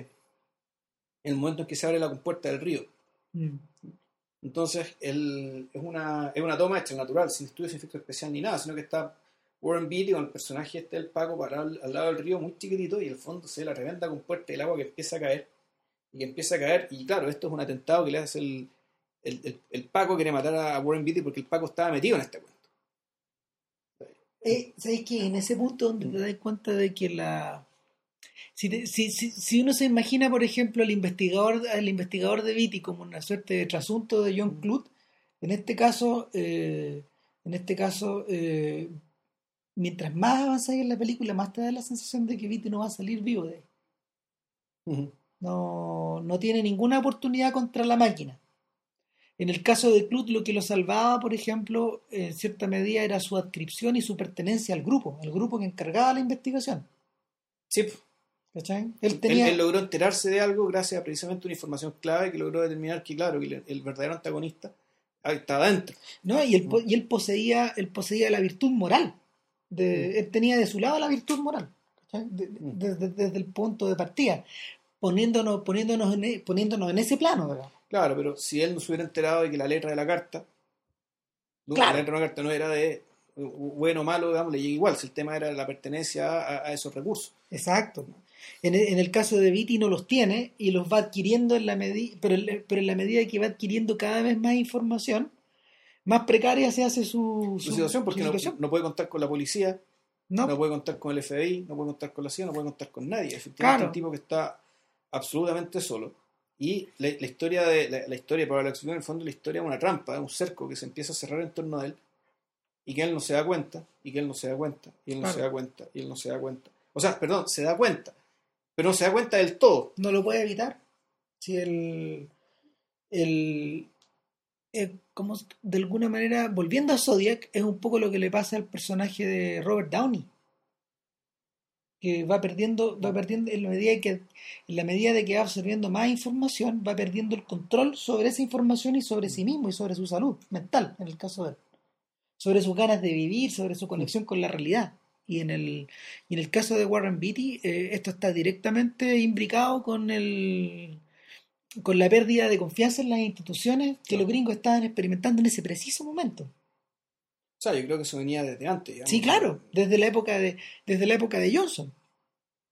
[SPEAKER 2] en el momento en que se abre la compuerta del río.
[SPEAKER 1] Mm.
[SPEAKER 2] Entonces, el- es, una, es una toma hecha natural, sin estudios, sin efecto especial ni nada, sino que está Warren Beatty con el personaje este del Paco parado al, al lado del río, muy chiquitito, y el fondo se ve la tremenda compuerta del agua que empieza a caer, y que empieza a caer, y claro, esto es un atentado que le hace el, el, el- el Paco quiere matar a Warren Beatty porque el Paco estaba metido en este cuento.
[SPEAKER 1] Eh, ¿Sabes qué? En ese punto donde te das cuenta de que la... Si, te- si, si, si uno se imagina, por ejemplo, al investigador, al investigador de Viti como una suerte de trasunto de John Clute, en este caso, eh, en este caso, eh, mientras más avanzáis en la película, más te da la sensación de que Viti no va a salir vivo de ahí. No, no tiene ninguna oportunidad contra la máquina. En el caso de Clut, lo que lo salvaba, por ejemplo, en cierta medida era su adscripción y su pertenencia al grupo, al grupo que encargaba la investigación.
[SPEAKER 2] Sí,
[SPEAKER 1] ¿Cachai? Él tenía.
[SPEAKER 2] él logró enterarse de algo gracias a precisamente una información clave que logró determinar que, claro, que el, el verdadero antagonista está adentro.
[SPEAKER 1] ¿no? Y él, y él poseía, él poseía la virtud moral. De, Él tenía de su lado la virtud moral. ¿cachai? De- de-
[SPEAKER 2] Mm.
[SPEAKER 1] desde, desde el punto de partida. Poniéndonos, poniéndonos, en, e- poniéndonos en ese plano.
[SPEAKER 2] Claro, pero si él no se hubiera enterado de que la letra de la carta,
[SPEAKER 1] Claro.
[SPEAKER 2] la letra de la carta no era de bueno o malo, digamos, le llega igual, si el tema era la pertenencia a, a esos recursos.
[SPEAKER 1] Exacto. En el, caso de Viti no los tiene y los va adquiriendo en la medida, pero, en- pero en la medida que va adquiriendo cada vez más información, más precaria se hace su,
[SPEAKER 2] Su situación, porque
[SPEAKER 1] su
[SPEAKER 2] no,
[SPEAKER 1] situación.
[SPEAKER 2] no puede contar con la policía, No. puede contar con el FBI, no puede contar con la CIA, no puede contar con nadie. Efectivamente, es un tipo que está absolutamente solo. Y la, historia de la, historia para la en el fondo la historia es una trampa, es un cerco que se empieza a cerrar en torno a él y que él no se da cuenta, y que él no se da cuenta, y él no se da cuenta, y él no se da cuenta. O sea, perdón, se da cuenta, pero no se da cuenta del todo.
[SPEAKER 1] No lo puede evitar. Si el, el, eh, como de alguna manera, volviendo a Zodiac, es un poco lo que le pasa al personaje de Robert Downey. Que va perdiendo, va perdiendo en la medida que, en la medida de que va absorbiendo más información, va perdiendo el control sobre esa información y sobre sí mismo y sobre su salud mental, en el caso de él. Sobre sus ganas de vivir, sobre su conexión con la realidad. Y en el, y en el caso de Warren Beatty, eh, esto está directamente imbricado con el con la pérdida de confianza en las instituciones que los gringos estaban experimentando en ese preciso momento.
[SPEAKER 2] O sea, yo creo que eso venía desde antes.
[SPEAKER 1] Sí, claro, desde la época de, desde la época de Johnson.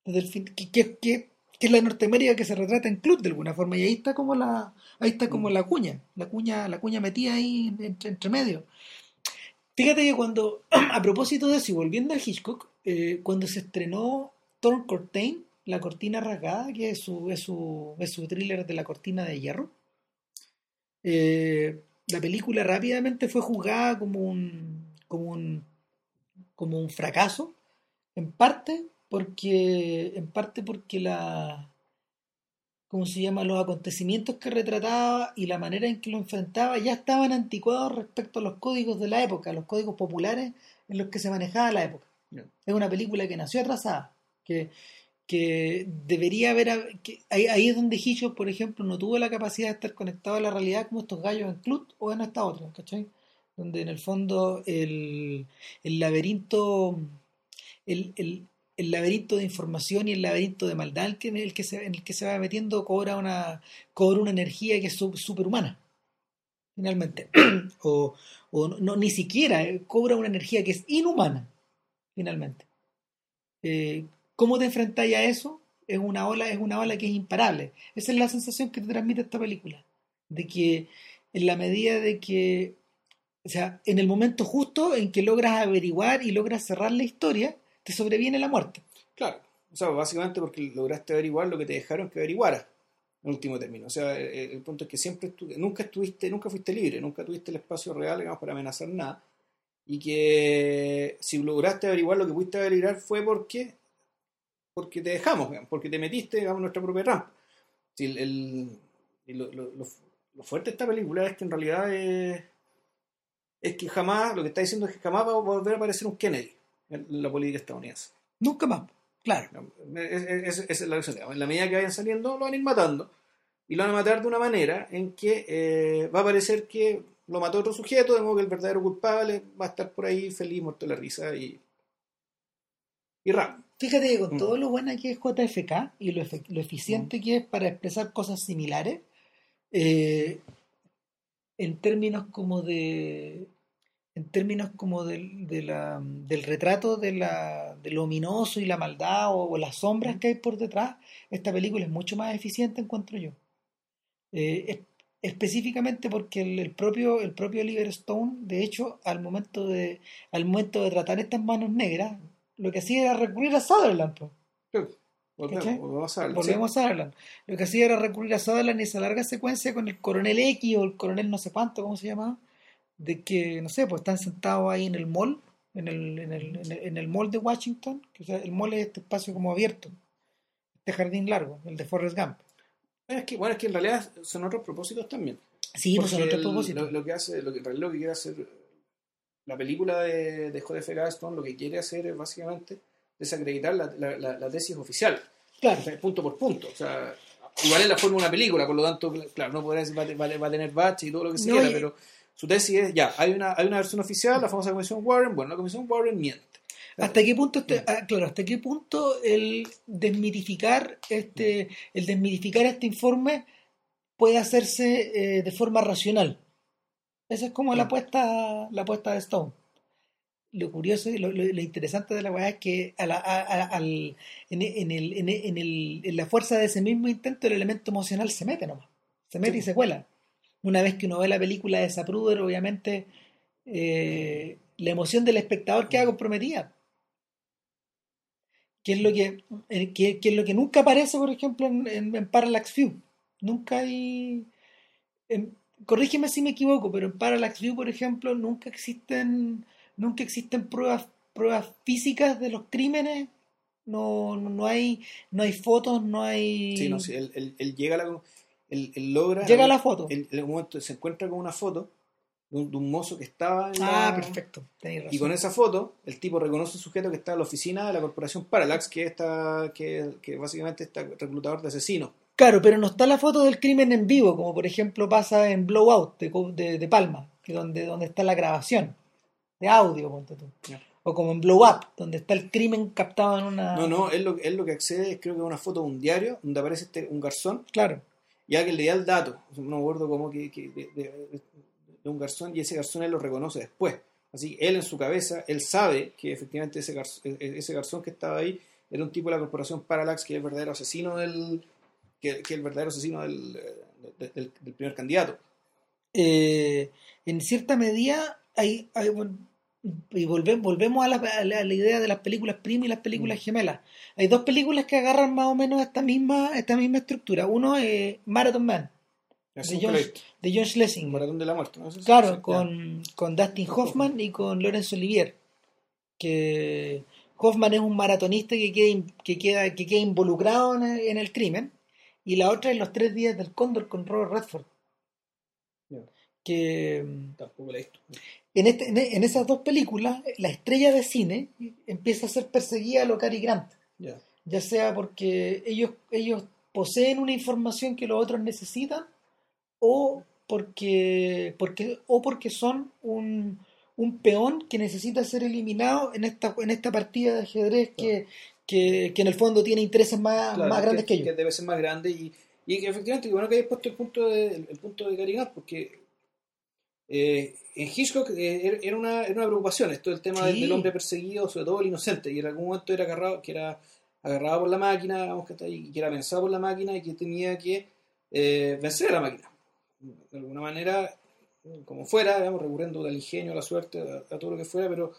[SPEAKER 1] Desde el fin, que, que, es la Norteamérica que se retrata en Club de alguna forma. Y ahí está como la, ahí está como mm. la cuña, la cuña, la cuña metida ahí entre, entre medio. Fíjate que cuando, a propósito de eso, y volviendo a Hitchcock, eh, cuando se estrenó Thorn Cortain, la cortina rasgada, que es su, es su, es su thriller de la cortina de hierro. Eh, la película rápidamente fue juzgada como un, como un, como un fracaso, en parte porque, en parte porque la, ¿cómo se llama? Los acontecimientos que retrataba y la manera en que lo enfrentaba ya estaban anticuados respecto a los códigos de la época, los códigos populares en los que se manejaba la época. Es una película que nació atrasada, que, que debería haber. Que ahí, es donde Hitchcock, por ejemplo, no tuvo la capacidad de estar conectado a la realidad como estos gallos en Club o en esta otra, ¿cachai? Donde en el fondo el, el laberinto. El, el, el, laberinto de información y el laberinto de maldad en el que se, en el que se va metiendo cobra una, cobra una energía que es superhumana, finalmente. o, o no, ni siquiera eh, cobra una energía que es inhumana, finalmente. Eh, ¿Cómo te enfrentáis a eso? Es una ola, es una ola que es imparable. Esa es la sensación que te transmite esta película. De que en la medida de que, o sea, en el momento justo en que logras averiguar y logras cerrar la historia, te sobreviene la muerte.
[SPEAKER 2] Claro. O sea, básicamente porque lograste averiguar lo que te dejaron que averiguara, en último término. O sea, el, punto es que siempre nunca estuviste, nunca fuiste libre, nunca tuviste el espacio real, digamos, para amenazar nada. Y que si lograste averiguar lo que pudiste averiguar fue porque porque te dejamos, porque te metiste en nuestra propia rampa. el, lo, fuerte de esta película es que en realidad es, que jamás, lo que está diciendo es que jamás va a volver a aparecer un Kennedy en la política estadounidense.
[SPEAKER 1] Nunca más, claro.
[SPEAKER 2] Esa es, la En la medida que vayan saliendo, lo van a ir matando. Y lo van a matar de una manera en que eh, va a parecer que lo mató otro sujeto, de modo que el verdadero culpable va a estar por ahí feliz, muerto de la risa y, y rap.
[SPEAKER 1] Fíjate que con mm. todo lo buena que es JFK y lo, eficiente mm. que es para expresar cosas similares, eh, en términos como de en términos como del, del retrato de, la, de lo ominoso y la maldad o, las sombras que hay por detrás, esta película es mucho más eficiente, encuentro yo. Eh, específicamente porque el, propio el propio Oliver Stone, de hecho, al momento de al momento de tratar estas manos negras, lo que hacía era recurrir a Sutherland. volvemos, a Sutherland. Lo que hacía era recurrir a Sutherland y esa larga secuencia con el coronel X o el coronel no sé cuánto, ¿cómo se llamaba? De que, no sé, pues están sentados ahí en el mall, en el, en el, en el, mall de Washington, que el mall es este espacio como abierto, este jardín largo, el de Forrest Gump.
[SPEAKER 2] Es que, bueno, es que en realidad son otros propósitos también.
[SPEAKER 1] Sí, pues son otros propósitos.
[SPEAKER 2] Lo, que hace, lo que, lo que quiere hacer la película de, de Joseph Gaston lo que quiere hacer es básicamente desacreditar la, la, tesis oficial.
[SPEAKER 1] Claro.
[SPEAKER 2] punto por punto. O sea, igual es la forma de una película, por lo tanto, claro, no podrá decir, va, a tener batch y todo lo que se quiera, pero su tesis es, ya, hay una, hay una versión oficial, la famosa Comisión Warren, bueno, la Comisión Warren miente.
[SPEAKER 1] ¿Hasta qué punto este, ah, claro, hasta qué punto el desmitificar este, el desmitificar este informe puede hacerse eh, de forma racional? Esa es como la apuesta, la apuesta de Stone. Lo curioso y lo, interesante de la weá es que a al, en, en, el, en, el, en, la fuerza de ese mismo intento el elemento emocional se mete nomás. Se mete y se cuela. Una vez que uno ve la película de Zapruder, obviamente eh, la emoción del espectador queda comprometida. que es lo que, eh, es lo que nunca aparece, por ejemplo, en, en, Parallax View. Nunca hay... en- corrígeme si me equivoco, pero en Parallax View, por ejemplo, nunca existen, nunca existen pruebas, pruebas físicas de los crímenes. No, no, hay, no hay fotos, no hay...
[SPEAKER 2] Sí, no, sí, él- él llega a la. Él, él logra.
[SPEAKER 1] Llega la foto.
[SPEAKER 2] Él, en algún momento se encuentra con una foto de un, de un mozo que estaba en
[SPEAKER 1] Ah,
[SPEAKER 2] la-
[SPEAKER 1] perfecto. Tenéis razón.
[SPEAKER 2] Y con esa foto, el tipo reconoce un sujeto que está en la oficina de la corporación Parallax, que, está, que, que básicamente está reclutador de asesinos.
[SPEAKER 1] Claro, pero no está la foto del crimen en vivo, como por ejemplo pasa en Blowout de, de, de Palma, que donde, donde está la grabación de audio, ponte tú. O como en Blow Up, donde está el crimen captado en una...
[SPEAKER 2] No, no, él lo, él lo que accede es creo que a una foto de un diario donde aparece este, un garzón
[SPEAKER 1] Claro.
[SPEAKER 2] Y alguien le da el dato, no me acuerdo cómo que, que de, un garzón y ese garzón él lo reconoce después. Así, él en su cabeza, él sabe que efectivamente ese garzón, ese garzón que estaba ahí era un tipo de la corporación Parallax que es el verdadero asesino del que, que el verdadero asesino del, del, primer candidato.
[SPEAKER 1] Eh, en cierta medida, hay, y volvemos, volvemos a la, a la- a la idea de las películas prima y las películas
[SPEAKER 2] Mm.
[SPEAKER 1] gemelas. Hay dos películas que agarran más o menos esta misma, esta misma estructura. Uno es Marathon Man, de John, de John Schlesinger.
[SPEAKER 2] maratón de la muerte.
[SPEAKER 1] Claro,
[SPEAKER 2] sí,
[SPEAKER 1] con, con Dustin Hoffman y con Laurence Olivier. Que Hoffman es un maratonista que queda, que queda, que queda involucrado en el, en el crimen. Y la otra es Los Tres Días del Cóndor con Robert Redford. Que
[SPEAKER 2] tampoco lo he visto.
[SPEAKER 1] En, este, en, esas dos películas, la estrella de cine empieza a ser perseguida a lo Cary Grant.
[SPEAKER 2] Ya.
[SPEAKER 1] Ya sea porque ellos, ellos poseen una información que los otros necesitan o porque, porque, o porque son un, un peón que necesita ser eliminado en esta, en esta partida de ajedrez que, que, que en el fondo tiene intereses más,
[SPEAKER 2] Claro,
[SPEAKER 1] más grandes que, ellos.
[SPEAKER 2] Que debe ser más grande y, y que efectivamente, bueno que hayas puesto el punto de, el, el punto de Cary Grant, porque eh, en Hitchcock eh, era- una, era una preocupación esto del tema del,
[SPEAKER 1] Sí.
[SPEAKER 2] del hombre perseguido, sobre todo el inocente, y en algún momento era agarrado, que era agarrado por la máquina, vamos, que, está ahí, que era pensado por la máquina y que tenía que eh, vencer a la máquina. De alguna manera, como fuera, digamos, recurriendo al ingenio, a la suerte, a, a todo lo que fuera, pero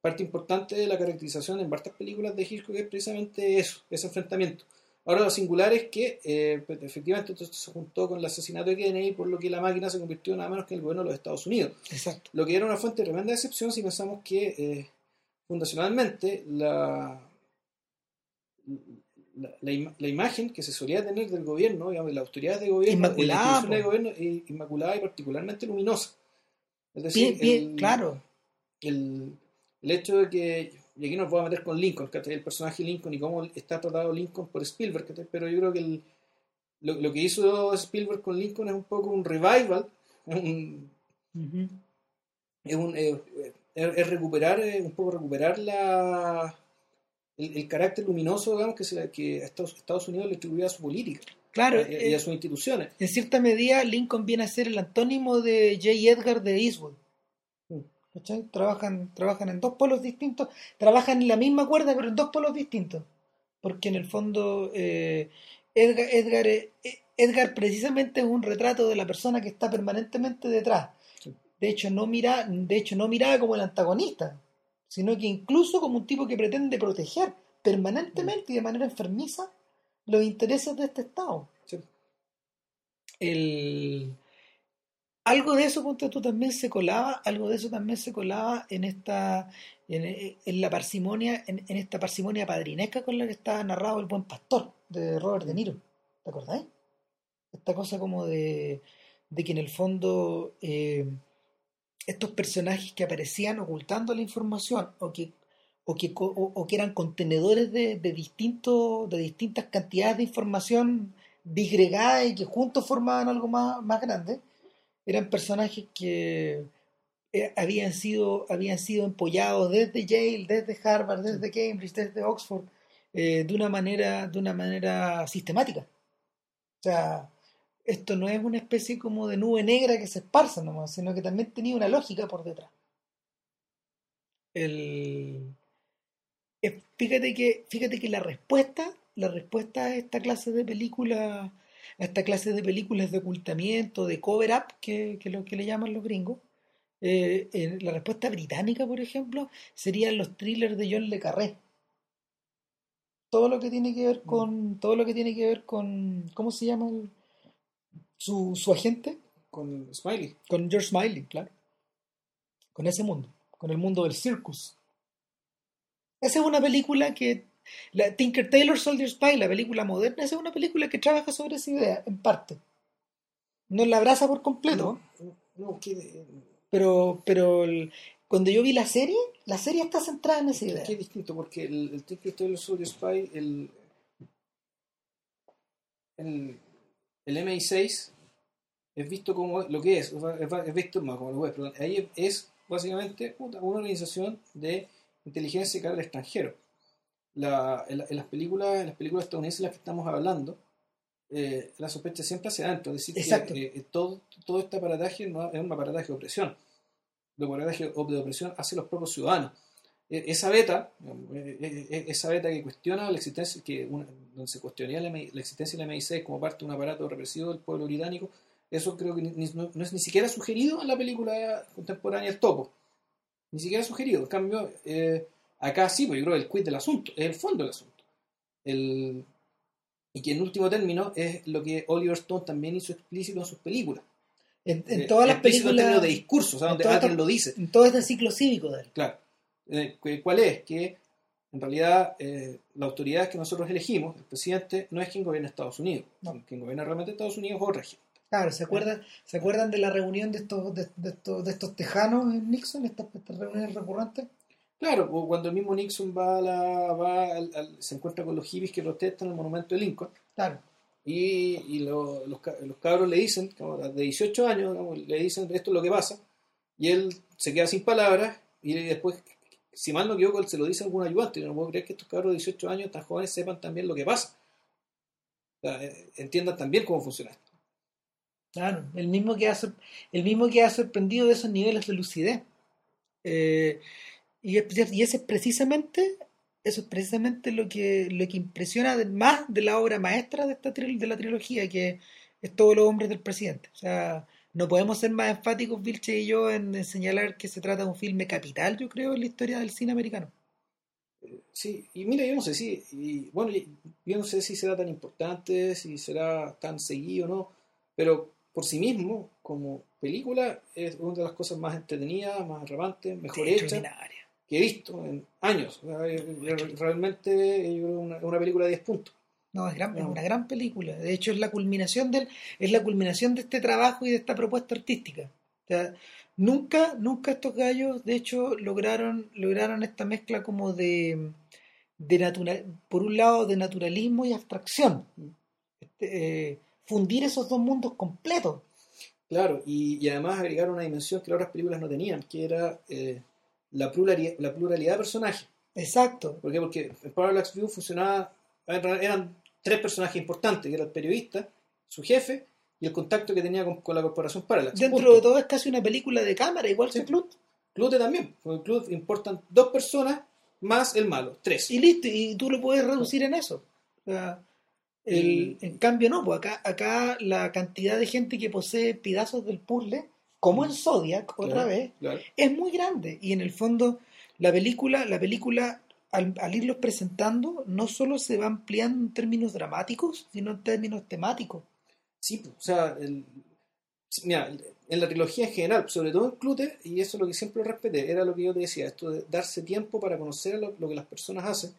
[SPEAKER 2] parte importante de la caracterización en varias películas de Hitchcock es precisamente eso, ese enfrentamiento. Ahora lo singular es que eh, pues, efectivamente esto se juntó con el asesinato de Kennedy, por lo que la máquina se convirtió nada menos que en el gobierno de los Estados Unidos.
[SPEAKER 1] Exacto.
[SPEAKER 2] Lo que era una fuente de tremenda decepción si pensamos que eh, fundacionalmente la, la, la ima- la imagen que se solía tener del gobierno, digamos, de las autoridades de gobierno, de la
[SPEAKER 1] Inmaculada,
[SPEAKER 2] de gobierno, es inmaculada y particularmente luminosa. Es decir,
[SPEAKER 1] Bien, bien,
[SPEAKER 2] el-
[SPEAKER 1] claro.
[SPEAKER 2] el, el hecho de que, y aquí nos vamos a meter con Lincoln, el personaje Lincoln y cómo está tratado Lincoln por Spielberg, pero yo creo que el- lo, lo que hizo Spielberg con Lincoln es un poco un revival, un-
[SPEAKER 1] Ujú.
[SPEAKER 2] es, un, eh, es- es recuperar, eh, un poco recuperar la, el, el carácter luminoso digamos, que, se, que Estados, Estados Unidos le atribuía a su política
[SPEAKER 1] Claro,
[SPEAKER 2] y,
[SPEAKER 1] eh,
[SPEAKER 2] a sus instituciones.
[SPEAKER 1] en cierta medida Lincoln viene a ser el antónimo de J. Edgar de Eastwood. ¿Cachai? Trabajan, trabajan en dos polos distintos, trabajan en la misma cuerda, pero en dos polos distintos. Porque en el fondo eh, Edgar, Edgar, eh, Edgar precisamente es un retrato de la persona que está permanentemente detrás.
[SPEAKER 2] Sí.
[SPEAKER 1] De hecho, no mira, de hecho, no miraba como el antagonista, sino que incluso como un tipo que pretende proteger permanentemente y de manera enfermiza los intereses de este Estado.
[SPEAKER 2] Sí.
[SPEAKER 1] El, algo de eso, ponte tú, también se colaba, algo de eso también se colaba en esta, en, en la parsimonia, en, esta parsimonia padrinesca con la que está narrado El Buen Pastor, de Robert De Niro. ¿Te acordáis? Esta cosa como de, que en el fondo eh, estos personajes que aparecían ocultando la información o que o que, o, que eran contenedores de, de distintas cantidades de información disgregada y que juntos formaban algo más, más grande, eran personajes que eh, habían sido, habían sido empollados desde Yale, desde Harvard, desde Cambridge, desde Oxford, eh, de una manera, de una manera sistemática. O sea, esto no es una especie como de nube negra que se esparza nomás, sino que también tenía una lógica por detrás. El, eh, fíjate que, fíjate que la respuesta, la respuesta a esta clase de películas, a esta clase de películas de ocultamiento, de cover up, que, que lo que le llaman los gringos, eh, eh, la respuesta británica, por ejemplo, serían los thrillers de John Le Carré. todo lo que tiene que ver con todo lo que tiene que ver con ¿cómo se llama el- su, su agente?
[SPEAKER 2] Con Smiley.
[SPEAKER 1] Con George Smiley, claro. Con ese mundo, con el mundo del circus. Esa es una película que la Tinker Tailor Soldier Spy, la película moderna, esa es una película que trabaja sobre esa idea en parte. No la abraza por completo,
[SPEAKER 2] No, no, que,
[SPEAKER 1] pero pero el- cuando yo vi la serie, la serie está centrada en esa idea.
[SPEAKER 2] que es distinto porque el, el Tinker Tailor Soldier Spy, el, el, el MI6 es visto como lo que es, es, visto más como lo que es, ahí es básicamente una organización de inteligencia cara al extranjero. La, en, la- en las películas, en las películas estadounidenses de las que estamos hablando, eh, la sospecha siempre hacia adentro, es decir,
[SPEAKER 1] Exacto.
[SPEAKER 2] que eh, todo, todo este aparataje no es un aparataje de opresión. De aparataje de opresión hacia los propios ciudadanos. E- Esa beta, eh, eh, eh, esa beta que cuestiona la existencia, que una- donde se cuestionaría la, la existencia de la MI6 como parte de un aparato represivo del pueblo británico, eso creo que ni- no, no es ni siquiera sugerido en la película contemporánea El Topo. Ni siquiera sugerido. En cambio, eh, acá sí, pues yo creo que el quid del asunto, es el fondo del asunto. El, y que en último término es lo que Oliver Stone también hizo explícito en sus películas.
[SPEAKER 1] En, en
[SPEAKER 2] Eh,
[SPEAKER 1] todas las
[SPEAKER 2] en
[SPEAKER 1] películas,
[SPEAKER 2] términos de discurso, o sea,
[SPEAKER 1] en
[SPEAKER 2] donde lo dice.
[SPEAKER 1] en todo este ciclo cívico de él.
[SPEAKER 2] Claro. Eh, cu- ¿Cuál es? Que en realidad eh, la autoridad que nosotros elegimos, el presidente, no es quien gobierna Estados Unidos.
[SPEAKER 1] No.
[SPEAKER 2] Quien gobierna realmente Estados Unidos es otra gente.
[SPEAKER 1] Claro, ¿se acuerdan, ¿se acuerdan de la reunión de estos, de, de estos, de estos tejanos en Nixon, estas, estas reuniones recurrentes?
[SPEAKER 2] Claro, o cuando el mismo Nixon va, a la, va al- al- se encuentra con los hippies que protestan en el monumento de Lincoln
[SPEAKER 1] Claro,
[SPEAKER 2] y, y lo- los, ca- los cabros le dicen, como de 18 años, digamos, le dicen esto es lo que pasa y él se queda sin palabras y después, si mal no equivoco, él se lo dice a algún ayudante. Yo no puedo creer que estos cabros de 18 años tan jóvenes sepan también lo que pasa. O sea, eh, entiendan también cómo funciona esto.
[SPEAKER 1] claro. El mismo que ha, el mismo que ha sorprendido de esos niveles de lucidez. Eh, y, y ese es precisamente, eso es precisamente lo que, lo que impresiona más de la obra maestra de, esta de la trilogía, que es todos los hombres del presidente. O sea, no podemos ser más enfáticos, Vilche y yo, en, en señalar que se trata de un filme capital, yo creo, en la historia del cine americano.
[SPEAKER 2] Sí, y mira, yo no sé si, y, bueno, yo no sé si será tan importante, si será tan seguido o no, pero por sí mismo, como película, es una de las cosas más entretenidas, más relevantes, mejor hecha. Que he visto en años. Eh, eh, realmente yo creo una, una película de 10 puntos.
[SPEAKER 1] No, es, gran- es una gran película. De hecho, es la culminación del, es la culminación de este trabajo y de esta propuesta artística. O sea, nunca, nunca estos gallos, de hecho, lograron, lograron esta mezcla como de, de natural, por un lado, de naturalismo y abstracción. Este, eh, fundir esos dos mundos completos.
[SPEAKER 2] Claro, y, y además agregar una dimensión que las otras películas no tenían, que era eh, la, pluralidad, la pluralidad de personajes.
[SPEAKER 1] Exacto.
[SPEAKER 2] ¿Por qué? Porque en Parallax View funcionaba, eran tres personajes importantes, que era el periodista, su jefe y el contacto que tenía con, con la corporación Parallax.
[SPEAKER 1] Dentro
[SPEAKER 2] Punto.
[SPEAKER 1] de todo es casi una película de cámara, igual
[SPEAKER 2] Sí.
[SPEAKER 1] que Club.
[SPEAKER 2] Clute también, porque Clute importan dos personas más el malo, tres.
[SPEAKER 1] Y listo, y tú lo puedes reducir en eso. O sea, el- en cambio, no, pues acá, acá la cantidad de gente que posee pedazos del puzzle, como en Zodiac, otra
[SPEAKER 2] Claro,
[SPEAKER 1] vez,
[SPEAKER 2] claro.
[SPEAKER 1] es muy grande. Y en el fondo, la película, la película al, al irlos presentando, no solo se va ampliando en términos dramáticos, sino en términos temáticos.
[SPEAKER 2] Sí, o sea, el- mira, en la trilogía en general, sobre todo en Clute, y eso es lo que siempre respeté, era lo que yo te decía, esto de darse tiempo para conocer lo, lo que las personas hacen,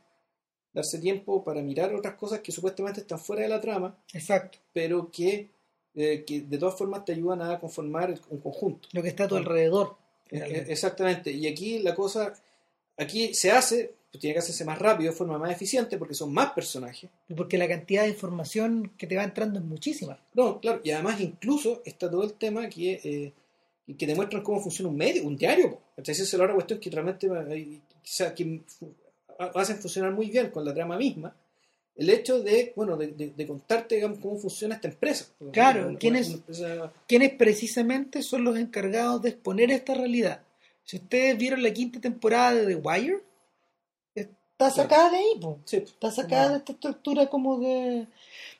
[SPEAKER 2] darse tiempo para mirar otras cosas que supuestamente están fuera de la trama,
[SPEAKER 1] Exacto.
[SPEAKER 2] pero que, eh, que de todas formas te ayudan a conformar un conjunto.
[SPEAKER 1] Lo que está a tu alrededor.
[SPEAKER 2] Eh,
[SPEAKER 1] finalmente.
[SPEAKER 2] Exactamente, y aquí la cosa, aquí se hace, pues tiene que hacerse más rápido, de forma más eficiente, porque son más personajes.
[SPEAKER 1] Porque la cantidad de información que te va entrando es muchísima.
[SPEAKER 2] No, claro, y además incluso está todo el tema que, eh, que demuestran cómo funciona un medio, un diario. ¿cachai? Esa es la otra cuestión que realmente eh, o sea, que hacen funcionar muy bien con la trama misma. El hecho de, bueno, de, de- de contarte digamos, cómo funciona esta empresa.
[SPEAKER 1] Claro,
[SPEAKER 2] Una-
[SPEAKER 1] ¿quién
[SPEAKER 2] una-
[SPEAKER 1] es?
[SPEAKER 2] una empresa-
[SPEAKER 1] quienes precisamente son los encargados de exponer esta realidad. Si ustedes vieron la quinta temporada de The Wire, está sacada de ahí, po.
[SPEAKER 2] sí,
[SPEAKER 1] está sacada de esta estructura como de,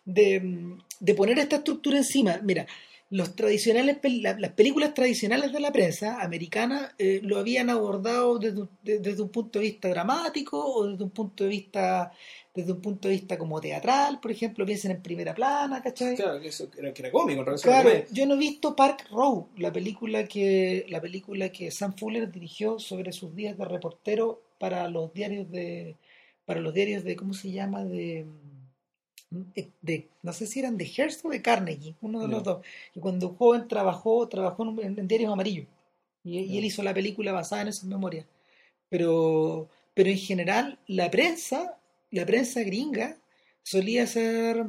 [SPEAKER 1] de, de poner esta estructura encima. Mira, los tradicionales, las películas tradicionales de la prensa americana eh, lo habían abordado desde, desde un punto de vista dramático o desde un punto de vista desde un punto de vista como teatral, por ejemplo, piensen en primera plana, ¿cachai?
[SPEAKER 2] Claro, que, eso era, que era cómico, en realidad.
[SPEAKER 1] Claro, yo no he visto Park Row, la película que la película que Sam Fuller dirigió sobre sus días de reportero para los diarios de para los diarios de ¿cómo se llama? de de no sé si eran de Hearst o de Carnegie, uno de
[SPEAKER 2] No.
[SPEAKER 1] los dos. Y cuando joven trabajó trabajó en, un- en diarios amarillos. Y, él hizo la película basada en esas memorias. Pero pero en general la prensa, la prensa gringa solía ser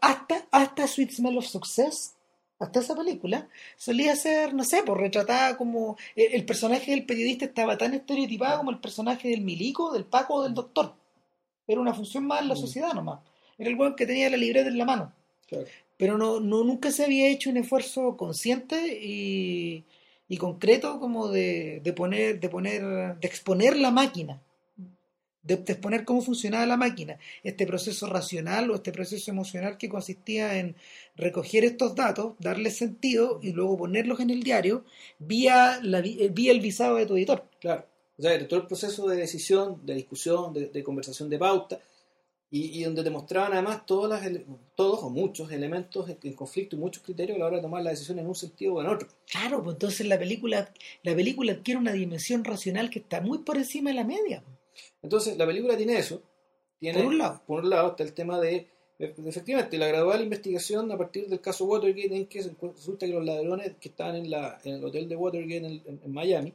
[SPEAKER 1] hasta hasta Sweet Smell of Success hasta esa película solía ser no sé pues retratada como el, el personaje del periodista estaba tan estereotipado como el personaje del milico del paco o del doctor era una función más en la
[SPEAKER 2] Mm.
[SPEAKER 1] sociedad nomás era el weón que tenía la libreta en la mano
[SPEAKER 2] Claro.
[SPEAKER 1] pero no, no nunca se había hecho un esfuerzo consciente y, y concreto como de, de poner de poner de exponer la máquina de, de exponer cómo funcionaba la máquina este proceso racional o este proceso emocional que consistía en recoger estos datos darles sentido y luego ponerlos en el diario vía la eh, vía el visado de tu editor
[SPEAKER 2] Claro. O sea, todo el proceso de decisión, de discusión, de, de conversación de pauta, y, y donde te mostraban además todas las, todos o muchos elementos en, en conflicto y muchos criterios a la hora de tomar la decisión en un sentido o en otro.
[SPEAKER 1] claro pues entonces la película la película adquiere una dimensión racional que está muy por encima de la media
[SPEAKER 2] Entonces, la película tiene eso. Tiene,
[SPEAKER 1] Por un lado.
[SPEAKER 2] Por un lado está el tema de, efectivamente, la gradual investigación a partir del caso Watergate, en que resulta que los ladrones que estaban en, la, en el hotel de Watergate en, el- en- en Miami,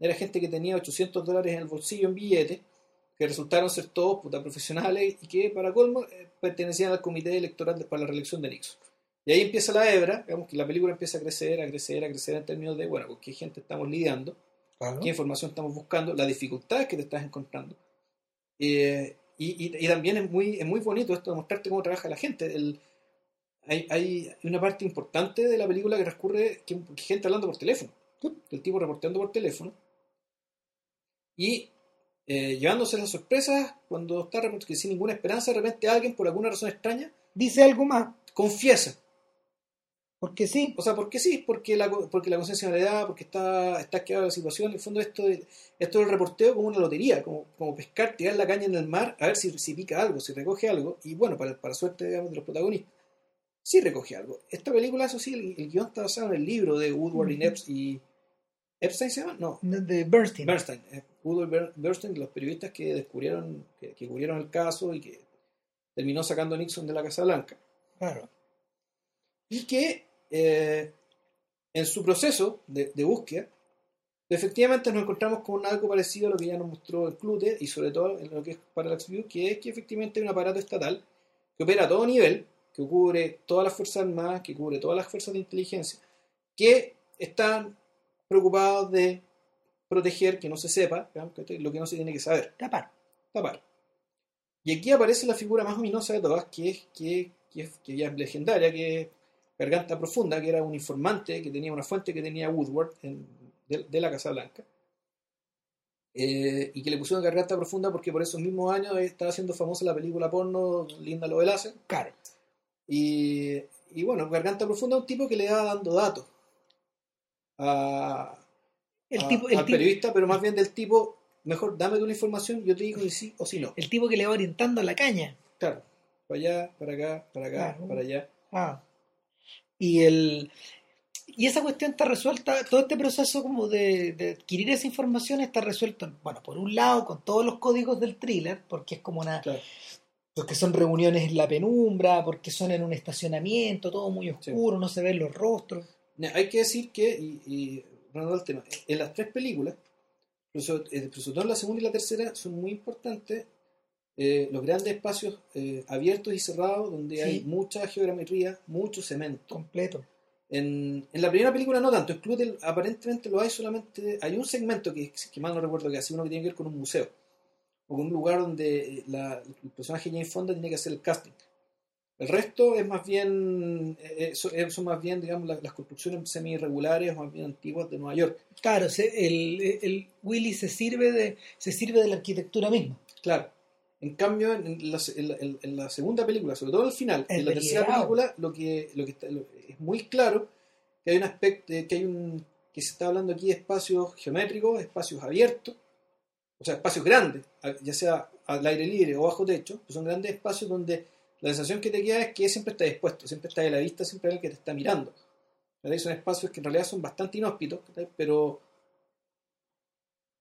[SPEAKER 2] era gente que tenía 800 dólares en el bolsillo en billetes, que resultaron ser todos puta, profesionales y que, para colmo, eh, pertenecían al comité electoral de- para la reelección de Nixon. Y ahí empieza la hebra, digamos que la película empieza a crecer, a crecer, a crecer en términos de, bueno, con qué gente estamos lidiando qué información estamos buscando, las dificultades que te estás encontrando. Eh, y, y- y también es muy, es muy bonito esto de mostrarte cómo trabaja la gente. El- hay, hay una parte importante de la película que transcurre que, que gente hablando por teléfono. El tipo reporteando por teléfono. Y eh, llevándose las sorpresas cuando está que sin ninguna esperanza, de repente alguien, por alguna razón extraña,
[SPEAKER 1] dice algo más
[SPEAKER 2] confiesa.
[SPEAKER 1] Porque sí
[SPEAKER 2] O sea, porque sí, porque la, porque la conciencia no le da, porque está, está quedada la situación. En el fondo, esto, de- esto del reporteo como una lotería, como, como pescar, tirar la caña en el mar, a ver si, si pica algo, si recoge algo. Y bueno, para, para suerte digamos, de los protagonistas, sí recoge algo. Esta película, eso sí, el, el guion está basado en el libro de Woodward y. Epps y. ¿Epstein se llama? No.
[SPEAKER 1] de Bernstein
[SPEAKER 2] Bernstein. eh, Woodward Ber- Bernstein, los periodistas que descubrieron, que, que cubrieron el caso y que terminó sacando a Nixon de la Casa Blanca
[SPEAKER 1] claro
[SPEAKER 2] y que eh, en su proceso de, de búsqueda, efectivamente nos encontramos con algo parecido a lo que ya nos mostró el Clute y sobre todo en lo que es Parallax View, que es que efectivamente hay un aparato estatal que opera a todo nivel, que cubre todas las fuerzas armadas, que cubre todas las fuerzas de inteligencia, que están preocupados de proteger que no se sepa lo que no se tiene que saber
[SPEAKER 1] tapar
[SPEAKER 2] tapar. Y aquí aparece la figura más ominosa de todas, que es que, que, que ya es legendaria, que es Garganta Profunda, que era un informante que tenía una fuente que tenía Woodward en- de, de la Casa Blanca. Eh, y que le pusieron Garganta Profunda porque por esos mismos años estaba haciendo famosa la película porno Linda lo
[SPEAKER 1] claro
[SPEAKER 2] Y, y bueno, Garganta Profunda es un tipo que le va dando datos a,
[SPEAKER 1] el
[SPEAKER 2] a-
[SPEAKER 1] tipo el
[SPEAKER 2] al
[SPEAKER 1] tipo,
[SPEAKER 2] periodista, pero más bien del tipo, mejor dame tú la información, yo te digo si sí o si no.
[SPEAKER 1] el tipo que le va orientando a la caña
[SPEAKER 2] Claro, para allá, para acá, para acá,
[SPEAKER 1] Claro.
[SPEAKER 2] para allá.
[SPEAKER 1] Ah. Y el y esa cuestión está resuelta, todo este proceso como de, de adquirir esa información está resuelto, bueno, por un lado con todos los códigos del thriller, porque es como una,
[SPEAKER 2] Claro.
[SPEAKER 1] porque son reuniones en la penumbra, porque son en un estacionamiento, todo muy oscuro, no se ven los rostros.
[SPEAKER 2] Hay que decir que, y, y el tema, en las tres películas, eh, sobre todo en la segunda y la tercera, son muy importantes eh, los grandes espacios eh, abiertos y cerrados donde
[SPEAKER 1] Sí.
[SPEAKER 2] hay mucha geometría, mucho cemento.
[SPEAKER 1] Completo.
[SPEAKER 2] En, en la primera película no tanto, Exclude aparentemente lo hay solamente, hay un segmento que, que mal no recuerdo que hace uno que tiene que ver con un museo, o con un lugar donde eh, la- el personaje Jane Fonda tiene que hacer el casting. El resto es más bien, eh, son más bien, digamos, las, las construcciones semi-irregulares o más bien antiguas de Nueva York.
[SPEAKER 1] Claro, el, el Willy se sirve de se sirve de la arquitectura misma.
[SPEAKER 2] Claro. En cambio, en la, en la- en- la segunda película, sobre todo al final,
[SPEAKER 1] Es
[SPEAKER 2] en la tercera película, lo que, lo que está- lo- es muy claro que hay un aspecto, que hay un, que se está hablando aquí de espacios geométricos, espacios abiertos, o sea, espacios grandes, a- ya sea al aire libre o bajo techo, pues son grandes espacios donde la sensación que te queda es que siempre está dispuesto, siempre está de la vista, siempre hay alguien que te está mirando. Son espacios que en realidad son bastante inhóspitos, pero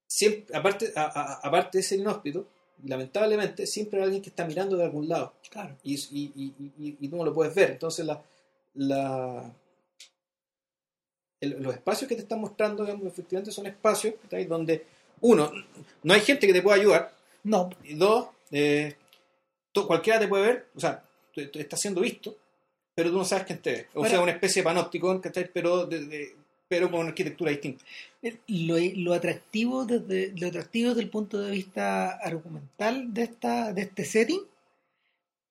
[SPEAKER 2] siempre, aparte, aparte de ser inhóspito, lamentablemente siempre hay alguien que está mirando de algún lado.
[SPEAKER 1] Claro.
[SPEAKER 2] Y, y, y, y tú no lo puedes ver. Entonces la, la, los espacios que te están mostrando, efectivamente son espacios donde, uno, no hay gente que te pueda ayudar.
[SPEAKER 1] No.
[SPEAKER 2] Y dos, eh, cualquiera te puede ver, o sea, está siendo visto, pero tú no sabes quién te ve. O sea, una especie de panóptico, pero, pero con una arquitectura distinta.
[SPEAKER 1] Lo, lo, atractivo desde, lo atractivo desde el punto de vista argumental de, esta, de este setting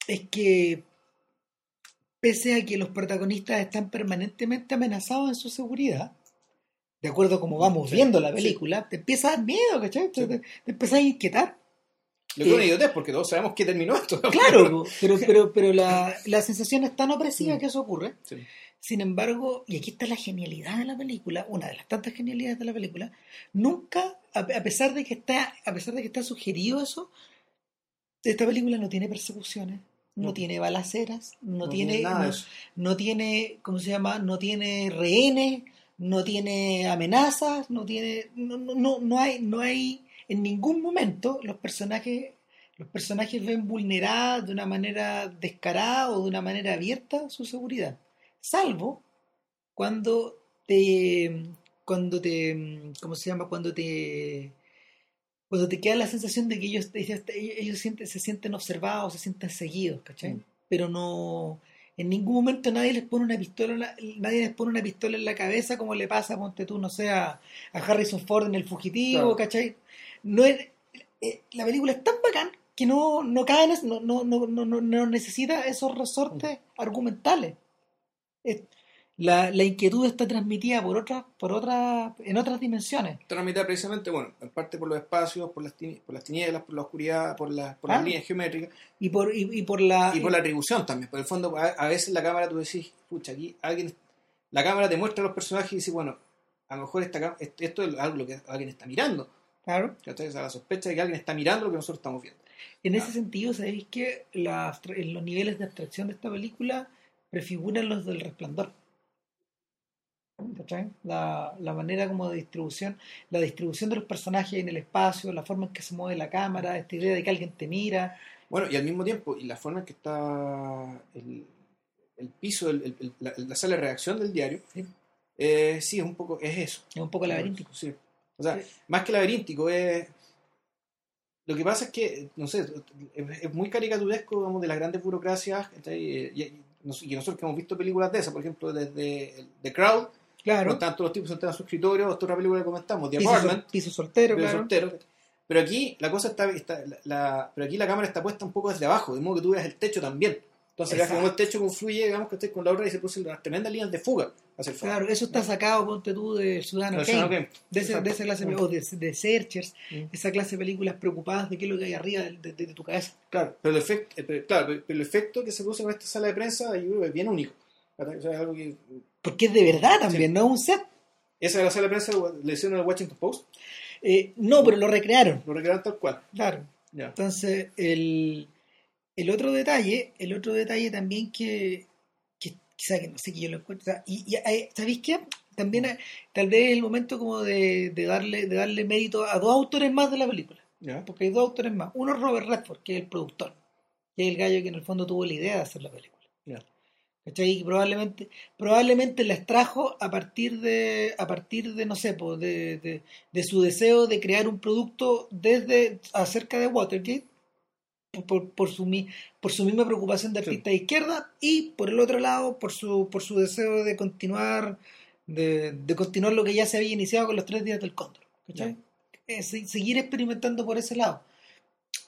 [SPEAKER 1] es que pese a que los protagonistas están permanentemente amenazados en su seguridad, de acuerdo a como vamos viendo la película, te empieza a dar miedo, ¿cachai? Te, te, empiezas a inquietar.
[SPEAKER 2] Lo que eh, es porque todos sabemos que terminó esto.
[SPEAKER 1] Claro, pero, pero, pero la, la sensación es tan opresiva que eso ocurre. Sin embargo, y aquí está la genialidad de la película, una de las tantas genialidades de la película, nunca, a pesar de que está, a pesar de que está sugerido eso, esta película no tiene persecuciones, no, tiene balaceras, no, tiene, no, tiene, ¿cómo se llama? No tiene rehenes, no tiene amenazas, no tiene, no, no, no hay, no hay, en ningún momento los personajes, los personajes ven vulnerada de una manera descarada o de una manera abierta su seguridad, salvo cuando te, cuando te, ¿cómo se llama? Cuando te cuando te queda la sensación de que ellos, ellos, sienten, se sienten observados, se sienten seguidos, ¿cachai? Mm. Pero no, en ningún momento nadie les pone una pistola, nadie les pone una pistola en la cabeza como le pasa, ponte tú, no sé, a, Harrison Ford en El Fugitivo, ¿cachai? No es, eh, la película es tan bacán que no, no cae no, no, no, no, no necesita esos resortes mm. argumentales la, la, inquietud está transmitida por otras, por otras, en otras dimensiones.
[SPEAKER 2] Transmitida precisamente, bueno, en parte por los espacios, por las, por las tinieblas, por la oscuridad, por, la, por las líneas geométricas.
[SPEAKER 1] Y por, y, por la...
[SPEAKER 2] Y por la atribución también. Por el fondo, a, veces la cámara tú decís, pucha, aquí alguien... La cámara te muestra a los personajes y dice, bueno, a lo mejor esta, esto es algo que alguien está mirando.
[SPEAKER 1] Claro.
[SPEAKER 2] O sea, la sospecha de que alguien está mirando lo que nosotros estamos viendo.
[SPEAKER 1] En ese sentido, sabéis que los niveles de abstracción de esta película prefiguran los del resplandor. La, la, manera como de distribución, la distribución de los personajes en el espacio, la forma en que se mueve la cámara, esta idea de que alguien te mira.
[SPEAKER 2] Bueno, y al mismo tiempo, y la forma en que está el, el piso, el, la, sala de redacción del diario, sí. Eh, sí, es un poco, es eso.
[SPEAKER 1] Es un poco laberíntico.
[SPEAKER 2] Sí. O sea, más que laberíntico, es... Lo que pasa es que, no sé, es, muy caricaturesco como de las grandes burocracias, y, y, nosotros que hemos visto películas de esas, por ejemplo, desde The Crowd,
[SPEAKER 1] Claro.
[SPEAKER 2] tanto los tipos sentados en su escritorio, otra película que comentamos, The Apartment.
[SPEAKER 1] Piso, soltero,
[SPEAKER 2] soltero. Pero aquí la cosa está, está la, pero aquí la cámara está puesta un poco desde abajo, de modo que tú veas el techo también. Entonces, veas como el techo confluye, digamos que estés con la otra y se producen las tremendas líneas de fuga hacia el
[SPEAKER 1] Claro, eso está sacado, ponte tú, de Ciudadano Kane, de, ese, de, esa clase, o de, de Searchers, mm. esa clase de películas preocupadas de qué es lo que hay arriba de, de tu cabeza.
[SPEAKER 2] Claro, pero el, efecto, eh, claro, pero el efecto que se produce en esta sala de prensa yo creo que es bien único. O sea, es algo que...
[SPEAKER 1] Porque es de verdad también, no es un set.
[SPEAKER 2] ¿Esa de la sala de prensa le hicieron al Washington Post?
[SPEAKER 1] Eh, no, pero lo recrearon.
[SPEAKER 2] Lo recrearon tal cual.
[SPEAKER 1] Claro. Entonces, el, el otro detalle, el otro detalle también que, que quizá que no sé que yo lo encuentro, y, y eh, ¿sabéis qué? También tal vez es el momento como de, de, darle, de darle mérito a dos autores más de la película. Porque hay dos autores más. Uno es Robert Redford, que es el productor, que es el gallo que en el fondo tuvo la idea de hacer la película. ¿cachai? probablemente, probablemente la extrajo a partir de, a partir de no sé, de, de, su deseo de crear un producto desde acerca de Watergate, por, por, su, por su misma preocupación de artista de izquierda, y por el otro lado, por su, por su deseo de continuar, de, de continuar lo que ya se había iniciado con los tres días del cóndor. ¿cachai? Eh, seguir experimentando por ese lado.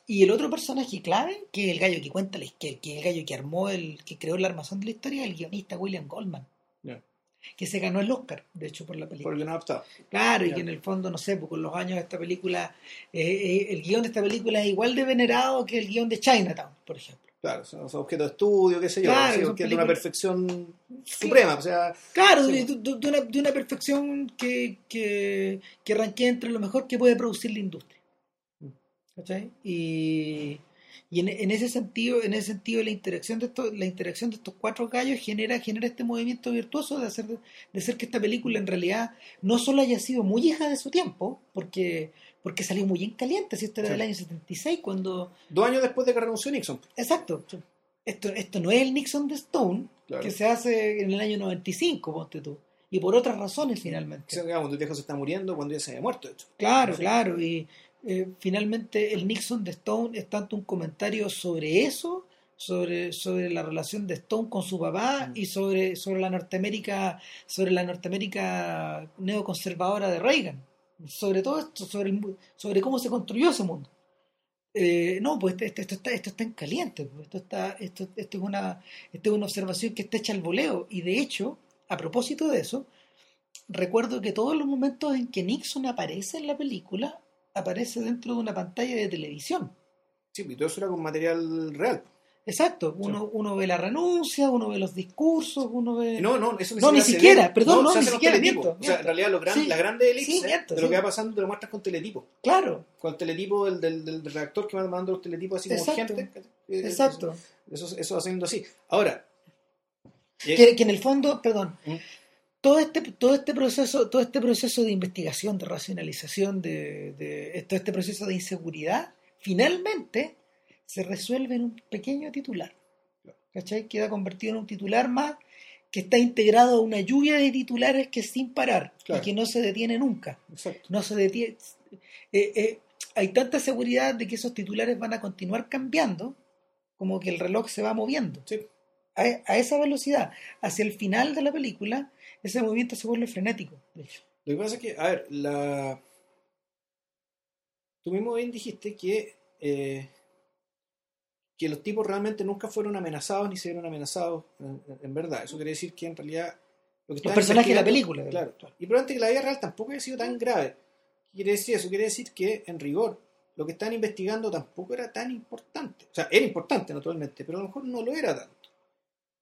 [SPEAKER 1] Y el otro personaje clave, que es el gallo que cuenta, que, que el gallo que armó, el que creó la armazón de la historia, es el guionista William Goldman. Que se ganó el Oscar, de hecho, por la película.
[SPEAKER 2] Por
[SPEAKER 1] Claro, y que en el fondo, no sé, porque con los años de esta película, eh, eh, el guion de esta película es igual de venerado que el guion de Chinatown, por ejemplo.
[SPEAKER 2] Claro, son, objetos de estudio, qué sé yo, claro, de una perfección suprema. O sea,
[SPEAKER 1] claro, de, una, de, una, perfección que, que, que entre lo mejor que puede producir la industria. ¿cachai? Y, y en, en ese sentido, en ese sentido la interacción de estos, la interacción de estos cuatro gallos genera, genera este movimiento virtuoso de hacer de, hacer que esta película en realidad no solo haya sido muy hija de su tiempo, porque porque salió muy en caliente, si esto era
[SPEAKER 2] Sí.
[SPEAKER 1] del año 76 cuando
[SPEAKER 2] Dos años después de que renunció Nixon.
[SPEAKER 1] exacto. Esto, esto no es el Nixon de Stone,
[SPEAKER 2] Claro.
[SPEAKER 1] que se hace en el año 95, ponte tú. Y por otras razones, finalmente.
[SPEAKER 2] O sea, digamos, cuando el viejo se está muriendo, cuando ya se había muerto, de hecho.
[SPEAKER 1] Claro,
[SPEAKER 2] Sí.
[SPEAKER 1] claro. Y eh, finalmente el Nixon de Stone es tanto un comentario sobre eso, sobre, sobre la relación de Stone con su papá
[SPEAKER 2] Mm.
[SPEAKER 1] y sobre, sobre la Norteamérica, sobre la Norteamérica neoconservadora de Reagan. Sobre todo esto, sobre, el sobre cómo se construyó ese mundo. Eh, no, pues esto, esto está, esto está en caliente. pues, Esto, está, esto, esto, es una, esto es una observación que está hecha al voleo. Y de hecho, a propósito de eso, recuerdo que todos los momentos en que Nixon aparece en la película, aparece dentro de una pantalla de televisión.
[SPEAKER 2] Sí, y todo eso era con material real.
[SPEAKER 1] Exacto, uno, uno ve la renuncia, uno ve los discursos, uno ve...
[SPEAKER 2] No, no, eso
[SPEAKER 1] No, ni siquiera, perdón, no,
[SPEAKER 2] se
[SPEAKER 1] ni siquiera,
[SPEAKER 2] teletipo.
[SPEAKER 1] miento,
[SPEAKER 2] O sea, en realidad los gran,
[SPEAKER 1] Sí.
[SPEAKER 2] elipsis
[SPEAKER 1] Sí, miento,
[SPEAKER 2] de lo que va pasando te lo muestras con teletipo.
[SPEAKER 1] Claro,
[SPEAKER 2] Con el teletipo del, del, del redactor que va mandando los teletipos así como
[SPEAKER 1] Exacto.
[SPEAKER 2] urgente. Eh,
[SPEAKER 1] exacto.
[SPEAKER 2] Eso, eso haciendo así. Ahora, eh,
[SPEAKER 1] Que, que en el fondo, perdón,
[SPEAKER 2] ¿Mm?
[SPEAKER 1] Todo este, todo este proceso, todo este proceso de investigación, de racionalización, de, de todo este proceso de inseguridad, finalmente se resuelve en un pequeño titular. ¿Cachai? Queda convertido en un titular más que está integrado a una lluvia de titulares que es sin parar
[SPEAKER 2] Claro.
[SPEAKER 1] y que no se detiene nunca.
[SPEAKER 2] exacto.
[SPEAKER 1] No se detiene. eh, eh, hay tanta seguridad de que esos titulares van a continuar cambiando como que el reloj se va moviendo
[SPEAKER 2] Sí.
[SPEAKER 1] a, a esa velocidad, hacia el final de la película, ese movimiento se vuelve frenético, de hecho.
[SPEAKER 2] Lo que pasa es que, a ver, la... tú mismo bien dijiste que, eh, que los tipos realmente nunca fueron amenazados ni se vieron amenazados en, en verdad. Eso quiere decir que en realidad... Lo que
[SPEAKER 1] Los personajes de la película.
[SPEAKER 2] Claro. Y probablemente que la vida real tampoco haya sido tan grave. ¿Qué quiere decir eso? Quiere decir que, en rigor, lo que están investigando tampoco era tan importante. O sea, era importante, naturalmente, pero a lo mejor no lo era tanto.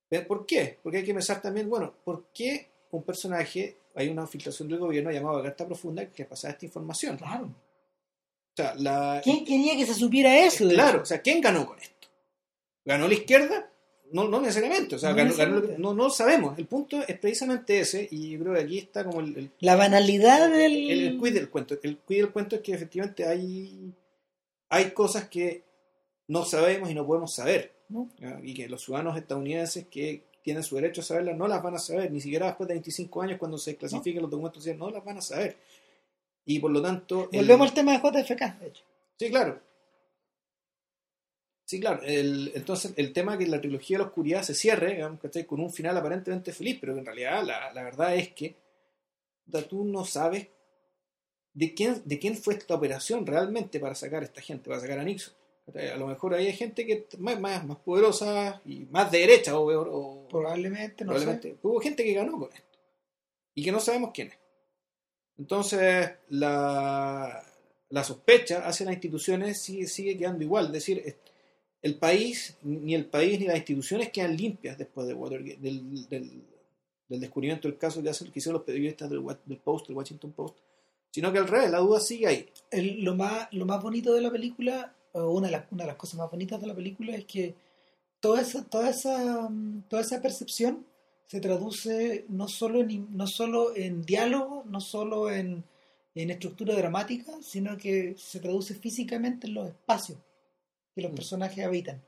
[SPEAKER 2] ¿Pero ¿Por qué? Porque hay que pensar también, bueno, ¿por qué un personaje, hay una filtración del gobierno llamada Carta Profunda que pasaba esta información?
[SPEAKER 1] Claro.
[SPEAKER 2] O sea, la...
[SPEAKER 1] ¿Quién quería que se supiera eso?
[SPEAKER 2] Claro, o sea, ¿quién ganó con esto? ¿Ganó la izquierda? No, no necesariamente, o sea,
[SPEAKER 1] No
[SPEAKER 2] ganó- ganó no, no sabemos. El punto es precisamente ese, y yo creo que aquí está como el, el,
[SPEAKER 1] La banalidad del...
[SPEAKER 2] el, el quid del cuento. El quid del cuento es que efectivamente hay, hay cosas que no sabemos y no podemos saber.
[SPEAKER 1] ¿no?
[SPEAKER 2] Y que los ciudadanos estadounidenses que tienen su derecho a saberlas no las van a saber, ni siquiera después de 25 años cuando se clasifiquen los documentos, no las van a saber. Y por lo tanto... el-
[SPEAKER 1] Volvemos al tema de JFK, de hecho.
[SPEAKER 2] Sí, claro. Sí, claro. El, entonces, el tema que la trilogía de la oscuridad se cierre, digamos, ¿cachai? con un final aparentemente feliz, pero que en realidad la, la verdad es que tú no sabes de quién, de quién fue esta operación realmente para sacar a esta gente, para sacar a Nixon. A lo mejor ahí hay gente que más, más, más poderosa y más de derecha, o, o-
[SPEAKER 1] Probablemente, no
[SPEAKER 2] probablemente. Hubo gente que ganó con esto y que no sabemos quién es. Entonces, la, la sospecha hacia las instituciones sigue, sigue quedando igual. Es decir, el país, ni el país ni las instituciones quedan limpias después de Watergate, del, del, del descubrimiento del caso que, hacen, que hicieron los periodistas del, Post, del Washington Post, sino que al revés, la duda sigue ahí.
[SPEAKER 1] sé. El- lo, más, lo más bonito de la película, una de, las, una de las cosas más bonitas de la película, es que toda esa, toda esa, mm, toda esa percepción se traduce no solo en, no solo en diálogo, no solo en, en estructura dramática, sino que se traduce físicamente en los espacios que los
[SPEAKER 2] Mm.
[SPEAKER 1] personajes habitan.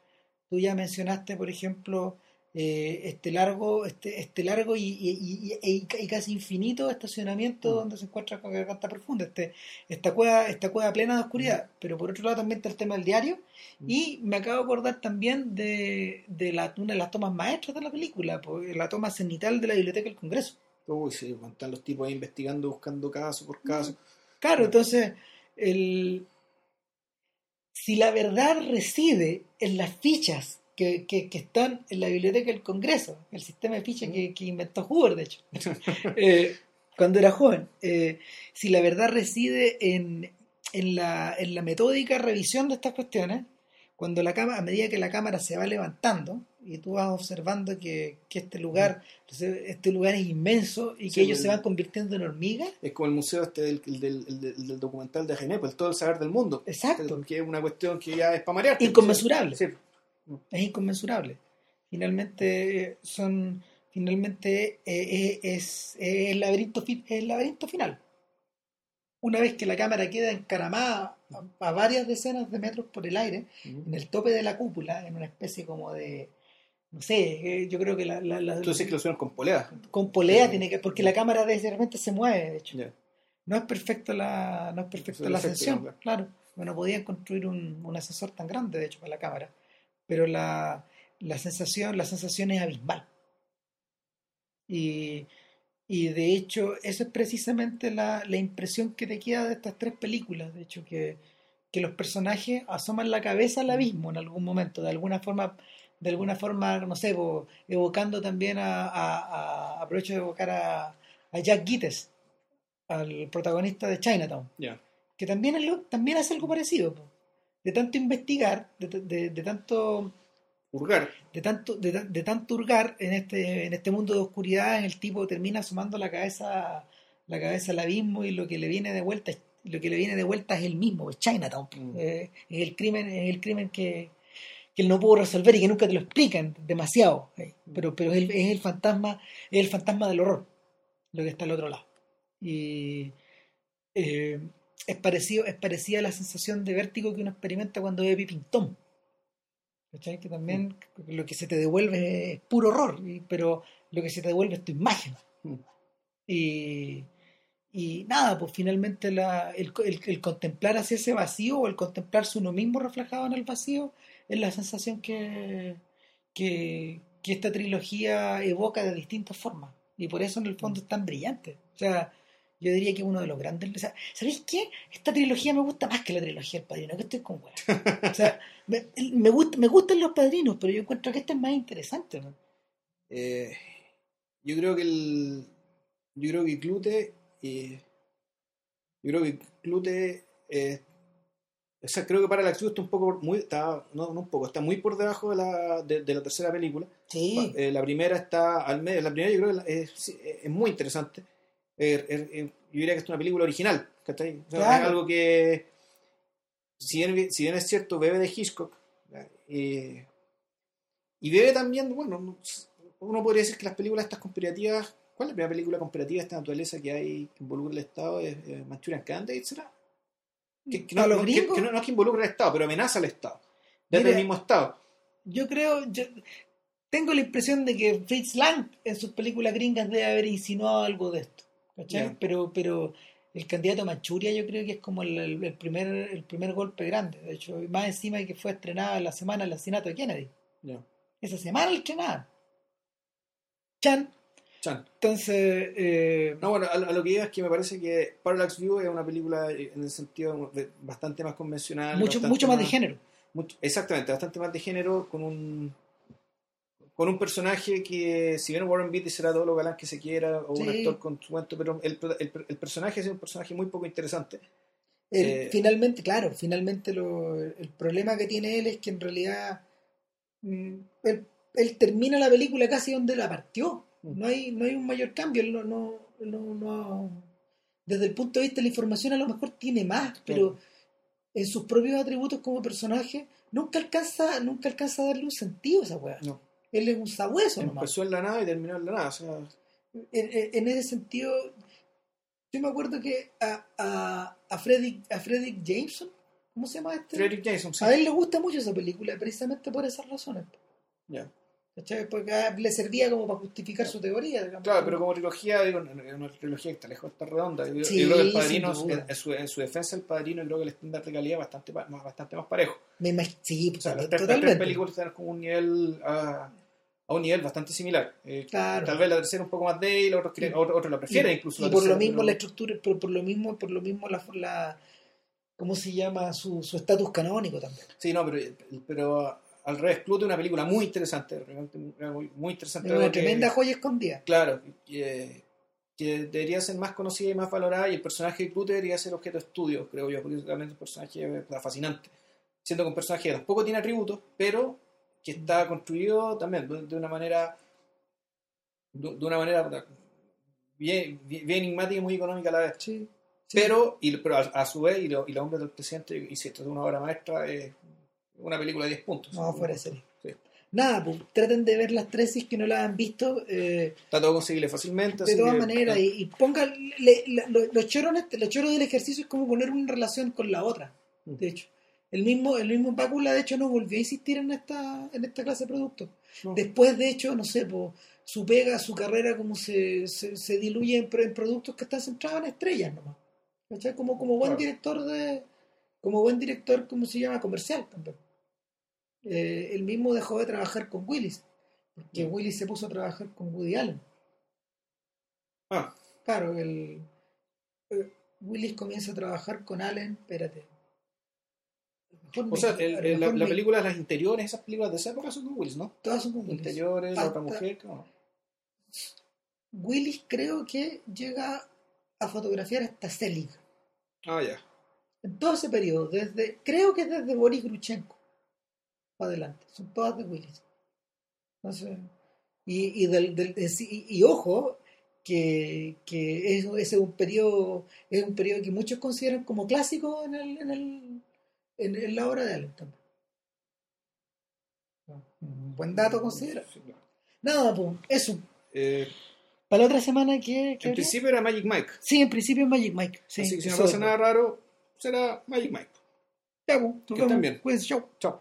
[SPEAKER 1] Tú ya mencionaste, por ejemplo, eh, este largo, este, este largo y, y- y- y- y casi infinito estacionamiento
[SPEAKER 2] Mm.
[SPEAKER 1] donde se encuentra con garganta profunda, este, esta cueva, esta cueva plena de oscuridad. Pero por otro lado también está el tema del diario.
[SPEAKER 2] Mm.
[SPEAKER 1] Y me acabo de acordar también de, de la, una de las tomas maestras de la película, pues, la toma cenital de la Biblioteca del Congreso.
[SPEAKER 2] Uy, sí, están los tipos ahí investigando, buscando caso por caso.
[SPEAKER 1] Claro, entonces, el, si la verdad reside en las fichas que, que- que están en la biblioteca del Congreso, el sistema de fichas que, que inventó Hoover, de hecho, eh, cuando era joven, eh, si la verdad reside en, en la, en la metódica revisión de estas cuestiones, cuando la cámara, a medida que la cámara se va levantando y tú vas observando que, que este lugar, este lugar es inmenso y que
[SPEAKER 2] Sí,
[SPEAKER 1] ellos
[SPEAKER 2] el-
[SPEAKER 1] se van convirtiendo en hormigas,
[SPEAKER 2] Es como el museo este del, del, del- del- documental de René, pues todo el saber del mundo.
[SPEAKER 1] Exacto.
[SPEAKER 2] Que es una cuestión que ya es para marearte.
[SPEAKER 1] inconmensurable.
[SPEAKER 2] Sí.
[SPEAKER 1] Es inconmensurable. Finalmente eh, son, finalmente eh, eh, es, es el laberinto, es el laberinto final. Una vez que la cámara queda encaramada a, varias decenas de metros por el aire, en el tope de la cúpula, en una especie como de, no sé, eh, yo creo que la, la- la-
[SPEAKER 2] Entonces que lo suenan con polea.
[SPEAKER 1] con polea
[SPEAKER 2] Sí.
[SPEAKER 1] tiene que, porque la cámara de repente se mueve, de hecho. No es perfecto la, no es perfecto
[SPEAKER 2] es
[SPEAKER 1] la ascensión, claro. Bueno, podían construir un, un ascensor tan grande, de hecho, para la cámara. Pero la, la sensación, la sensación es abismal. Y, y de hecho, eso es precisamente la, la impresión que te queda de estas tres películas. De hecho, que, que los personajes asoman la cabeza al abismo en algún momento, de alguna forma, de alguna forma, no sé, evocando también a, a- a- aprovecho de evocar a, a Jack Gittes, al protagonista de Chinatown, que también, también hace algo parecido. De tanto investigar, de, de- de tanto
[SPEAKER 2] Hurgar.
[SPEAKER 1] de tanto, de, de tanto hurgar en este, en este mundo de oscuridad, el tipo termina asomando la cabeza, la cabeza al abismo y lo que le viene de vuelta, es- lo que le viene de vuelta es el mismo, es Chinatown.
[SPEAKER 2] Mm.
[SPEAKER 1] Eh, es el crimen, es el crimen que, que él no pudo resolver y que nunca te lo explican demasiado. eh. Pero, pero es el, es el fantasma, es el fantasma del horror, lo que está al otro lado. Y eh, es parecido, es parecida a la sensación de vértigo que uno experimenta cuando ve Peeping Tom. ¿Cachai? Que también lo que se te devuelve es puro horror, pero lo que se te devuelve es tu imagen.
[SPEAKER 2] Mm.
[SPEAKER 1] Y, y nada, pues finalmente la, el, el- el contemplar hacia ese vacío o el contemplarse uno mismo reflejado en el vacío es la sensación que, que, que esta trilogía evoca de distintas formas. Y por eso en el fondo es tan brillante. O sea, yo diría que uno de los grandes. O sea, ¿sabéis qué? Esta trilogía me gusta más que la trilogía del padrino, que estoy con hueá. O sea, me, me, gusta, me gustan los padrinos, pero yo encuentro que esta es más interesante. ¿no?
[SPEAKER 2] Eh, yo creo que el. Yo creo que Clute. eh, yo creo que Clute. eh, o sea, creo que para la acción está un poco. Muy, está, no, no un poco, está muy por debajo de la, de, de la tercera película.
[SPEAKER 1] Sí,
[SPEAKER 2] Eh, la primera está al medio. La primera yo creo que la- es, es muy interesante. Eh, eh, eh, yo diría que es una película original. ¿cachai? O sea,
[SPEAKER 1] Claro.
[SPEAKER 2] Es algo que, si bien, si bien es cierto, bebe de Hitchcock. eh, y bebe también, bueno, no- uno podría decir que las películas estas conspirativas. ¿Cuál es la primera película conspirativa de esta naturaleza que hay que involucra el Estado? ¿Es Manchurian Candidate, será? Que, que no,
[SPEAKER 1] ¿Para los
[SPEAKER 2] no- que-
[SPEAKER 1] gringos?
[SPEAKER 2] que no- no es que involucre al Estado, pero amenaza al Estado. Desde
[SPEAKER 1] Mira,
[SPEAKER 2] el mismo Estado.
[SPEAKER 1] yo creo, yo tengo la impresión de que Fritz Lang en sus películas gringas debe haber insinuado algo de esto. Pero, pero el candidato Manchuria yo creo que es como el, primer, el primer golpe grande. De hecho, más encima de que fue estrenada la semana el asesinato de Kennedy. Esa semana la estrenaban. Chan.
[SPEAKER 2] Chan.
[SPEAKER 1] Entonces, eh,
[SPEAKER 2] No, bueno, a, a lo que iba es que me parece que Parallax View es una película en el sentido de- bastante más convencional.
[SPEAKER 1] mucho,
[SPEAKER 2] bastante
[SPEAKER 1] mucho más de género.
[SPEAKER 2] mucho- exactamente, bastante más de género, con un con un personaje que, si bien Warren Beatty será todo lo galán que se quiera, o un actor con su cuento, pero el, el, el personaje es un personaje muy poco interesante.
[SPEAKER 1] El-
[SPEAKER 2] Eh,
[SPEAKER 1] finalmente, claro, finalmente lo, el problema que tiene él es que en realidad mm, él, él termina la película casi donde la partió. No hay, no hay un mayor cambio. Él no, no, no, no- desde el punto de vista de la información a lo mejor tiene más, pero en sus propios atributos como personaje nunca alcanza, nunca alcanza a darle un sentido a esa weá.
[SPEAKER 2] No.
[SPEAKER 1] Él es un sabueso nomás.
[SPEAKER 2] Empezó en la nada y terminó en la nada. O sea,
[SPEAKER 1] en, en- en ese sentido, yo me acuerdo que a, a, a, Frederick, a Frederick Jameson, ¿cómo se llama este?
[SPEAKER 2] Frederick sí.
[SPEAKER 1] A él le gusta mucho esa película, precisamente por esas razones.
[SPEAKER 2] Ya.
[SPEAKER 1] Porque le servía como para justificar su teoría. digamos.
[SPEAKER 2] Claro, pero como trilogía, digo, una trilogía que está lejos, está redonda. Yo, yo
[SPEAKER 1] Sí,
[SPEAKER 2] creo que el padrino, en, su, en su defensa, el padrino, yo creo que el estándar de calidad bastante, más, bastante más parejo.
[SPEAKER 1] Me sí, pues,
[SPEAKER 2] O sea, las tres, las tres
[SPEAKER 1] totalmente.
[SPEAKER 2] películas están como un nivel a, a un nivel bastante similar. Eh,
[SPEAKER 1] Claro.
[SPEAKER 2] Tal vez la tercera un poco más débil, otros, creen- otros, otros la prefieren
[SPEAKER 1] y,
[SPEAKER 2] incluso.
[SPEAKER 1] y
[SPEAKER 2] la
[SPEAKER 1] por lo mismo
[SPEAKER 2] pero-
[SPEAKER 1] la estructura, por, por lo mismo, por lo mismo la, la ¿cómo se llama? Su su estatus canónico también.
[SPEAKER 2] Sí, no, pero, pero al revés, Clute es una película muy interesante, realmente muy, muy interesante.
[SPEAKER 1] Es una tremenda joya escondida.
[SPEAKER 2] Claro, que, que debería ser más conocida y más valorada y el personaje de Clute debería ser objeto de estudio, creo yo, porque realmente un personaje eh, fascinante. Siendo con personaje que tampoco tiene atributos, pero que está construido también de, de una manera de, de una manera bien, bien, bien enigmática y muy económica a la vez.
[SPEAKER 1] Sí.
[SPEAKER 2] Pero, y, pero a, a su vez, y, lo, y La Hombre del Presidente, y si esto es una obra maestra, es una película de 10 puntos.
[SPEAKER 1] No, fuera de serie.
[SPEAKER 2] Sí.
[SPEAKER 1] Nada, pues traten de ver las tres si es que no las han visto. eh,
[SPEAKER 2] Está todo conseguible fácilmente.
[SPEAKER 1] de todas maneras, y, y ponga le- la- lo- los choros los choros del ejercicio es como poner una relación con la otra. De hecho, el mismo, el mismo de hecho, no volvió a insistir en esta, en esta clase de productos.
[SPEAKER 2] no.
[SPEAKER 1] Después, de hecho, no sé, su pega, su carrera, como se, se, se diluye en, en productos que están centrados en estrellas nomás. ¿Cachai? Como, como buen
[SPEAKER 2] Claro.
[SPEAKER 1] director de. Como buen director, ¿cómo se llama? Comercial también. Eh, él mismo dejó de trabajar con Willis. Porque
[SPEAKER 2] Mm.
[SPEAKER 1] Willis se puso a trabajar con Woody Allen.
[SPEAKER 2] Ah,
[SPEAKER 1] Claro, el, eh, Willis comienza a trabajar con Allen, espérate.
[SPEAKER 2] O sea, el- el- la, la película, las interiores, esas películas de esa época son con Willis, ¿no?
[SPEAKER 1] Todas son con Willis.
[SPEAKER 2] Interiores, la otra mujer, ¿no?
[SPEAKER 1] Willis creo que llega a fotografiar hasta Selig.
[SPEAKER 2] Ah, ya.
[SPEAKER 1] En todo ese periodo, desde, creo que desde Boris Gruchenko para adelante, son todas de Willis. Entonces, y, y, del, del- y- y ojo, que, que es- ese es un periodo, es un periodo que muchos consideran como clásico en, el, en, el, en, en la obra de Allen también. Un buen dato considera.
[SPEAKER 2] Sí, claro.
[SPEAKER 1] Nada, pues, eso.
[SPEAKER 2] Eh,
[SPEAKER 1] Para la otra semana, ¿qué, qué
[SPEAKER 2] en principio era Magic Mike.
[SPEAKER 1] Sí, en principio es Magic Mike. Sí,
[SPEAKER 2] así que si no pasa nada raro, será Magic Mike.
[SPEAKER 1] Ya, pues,
[SPEAKER 2] Que estén bien.
[SPEAKER 1] Cuídense, chao.
[SPEAKER 2] Chao.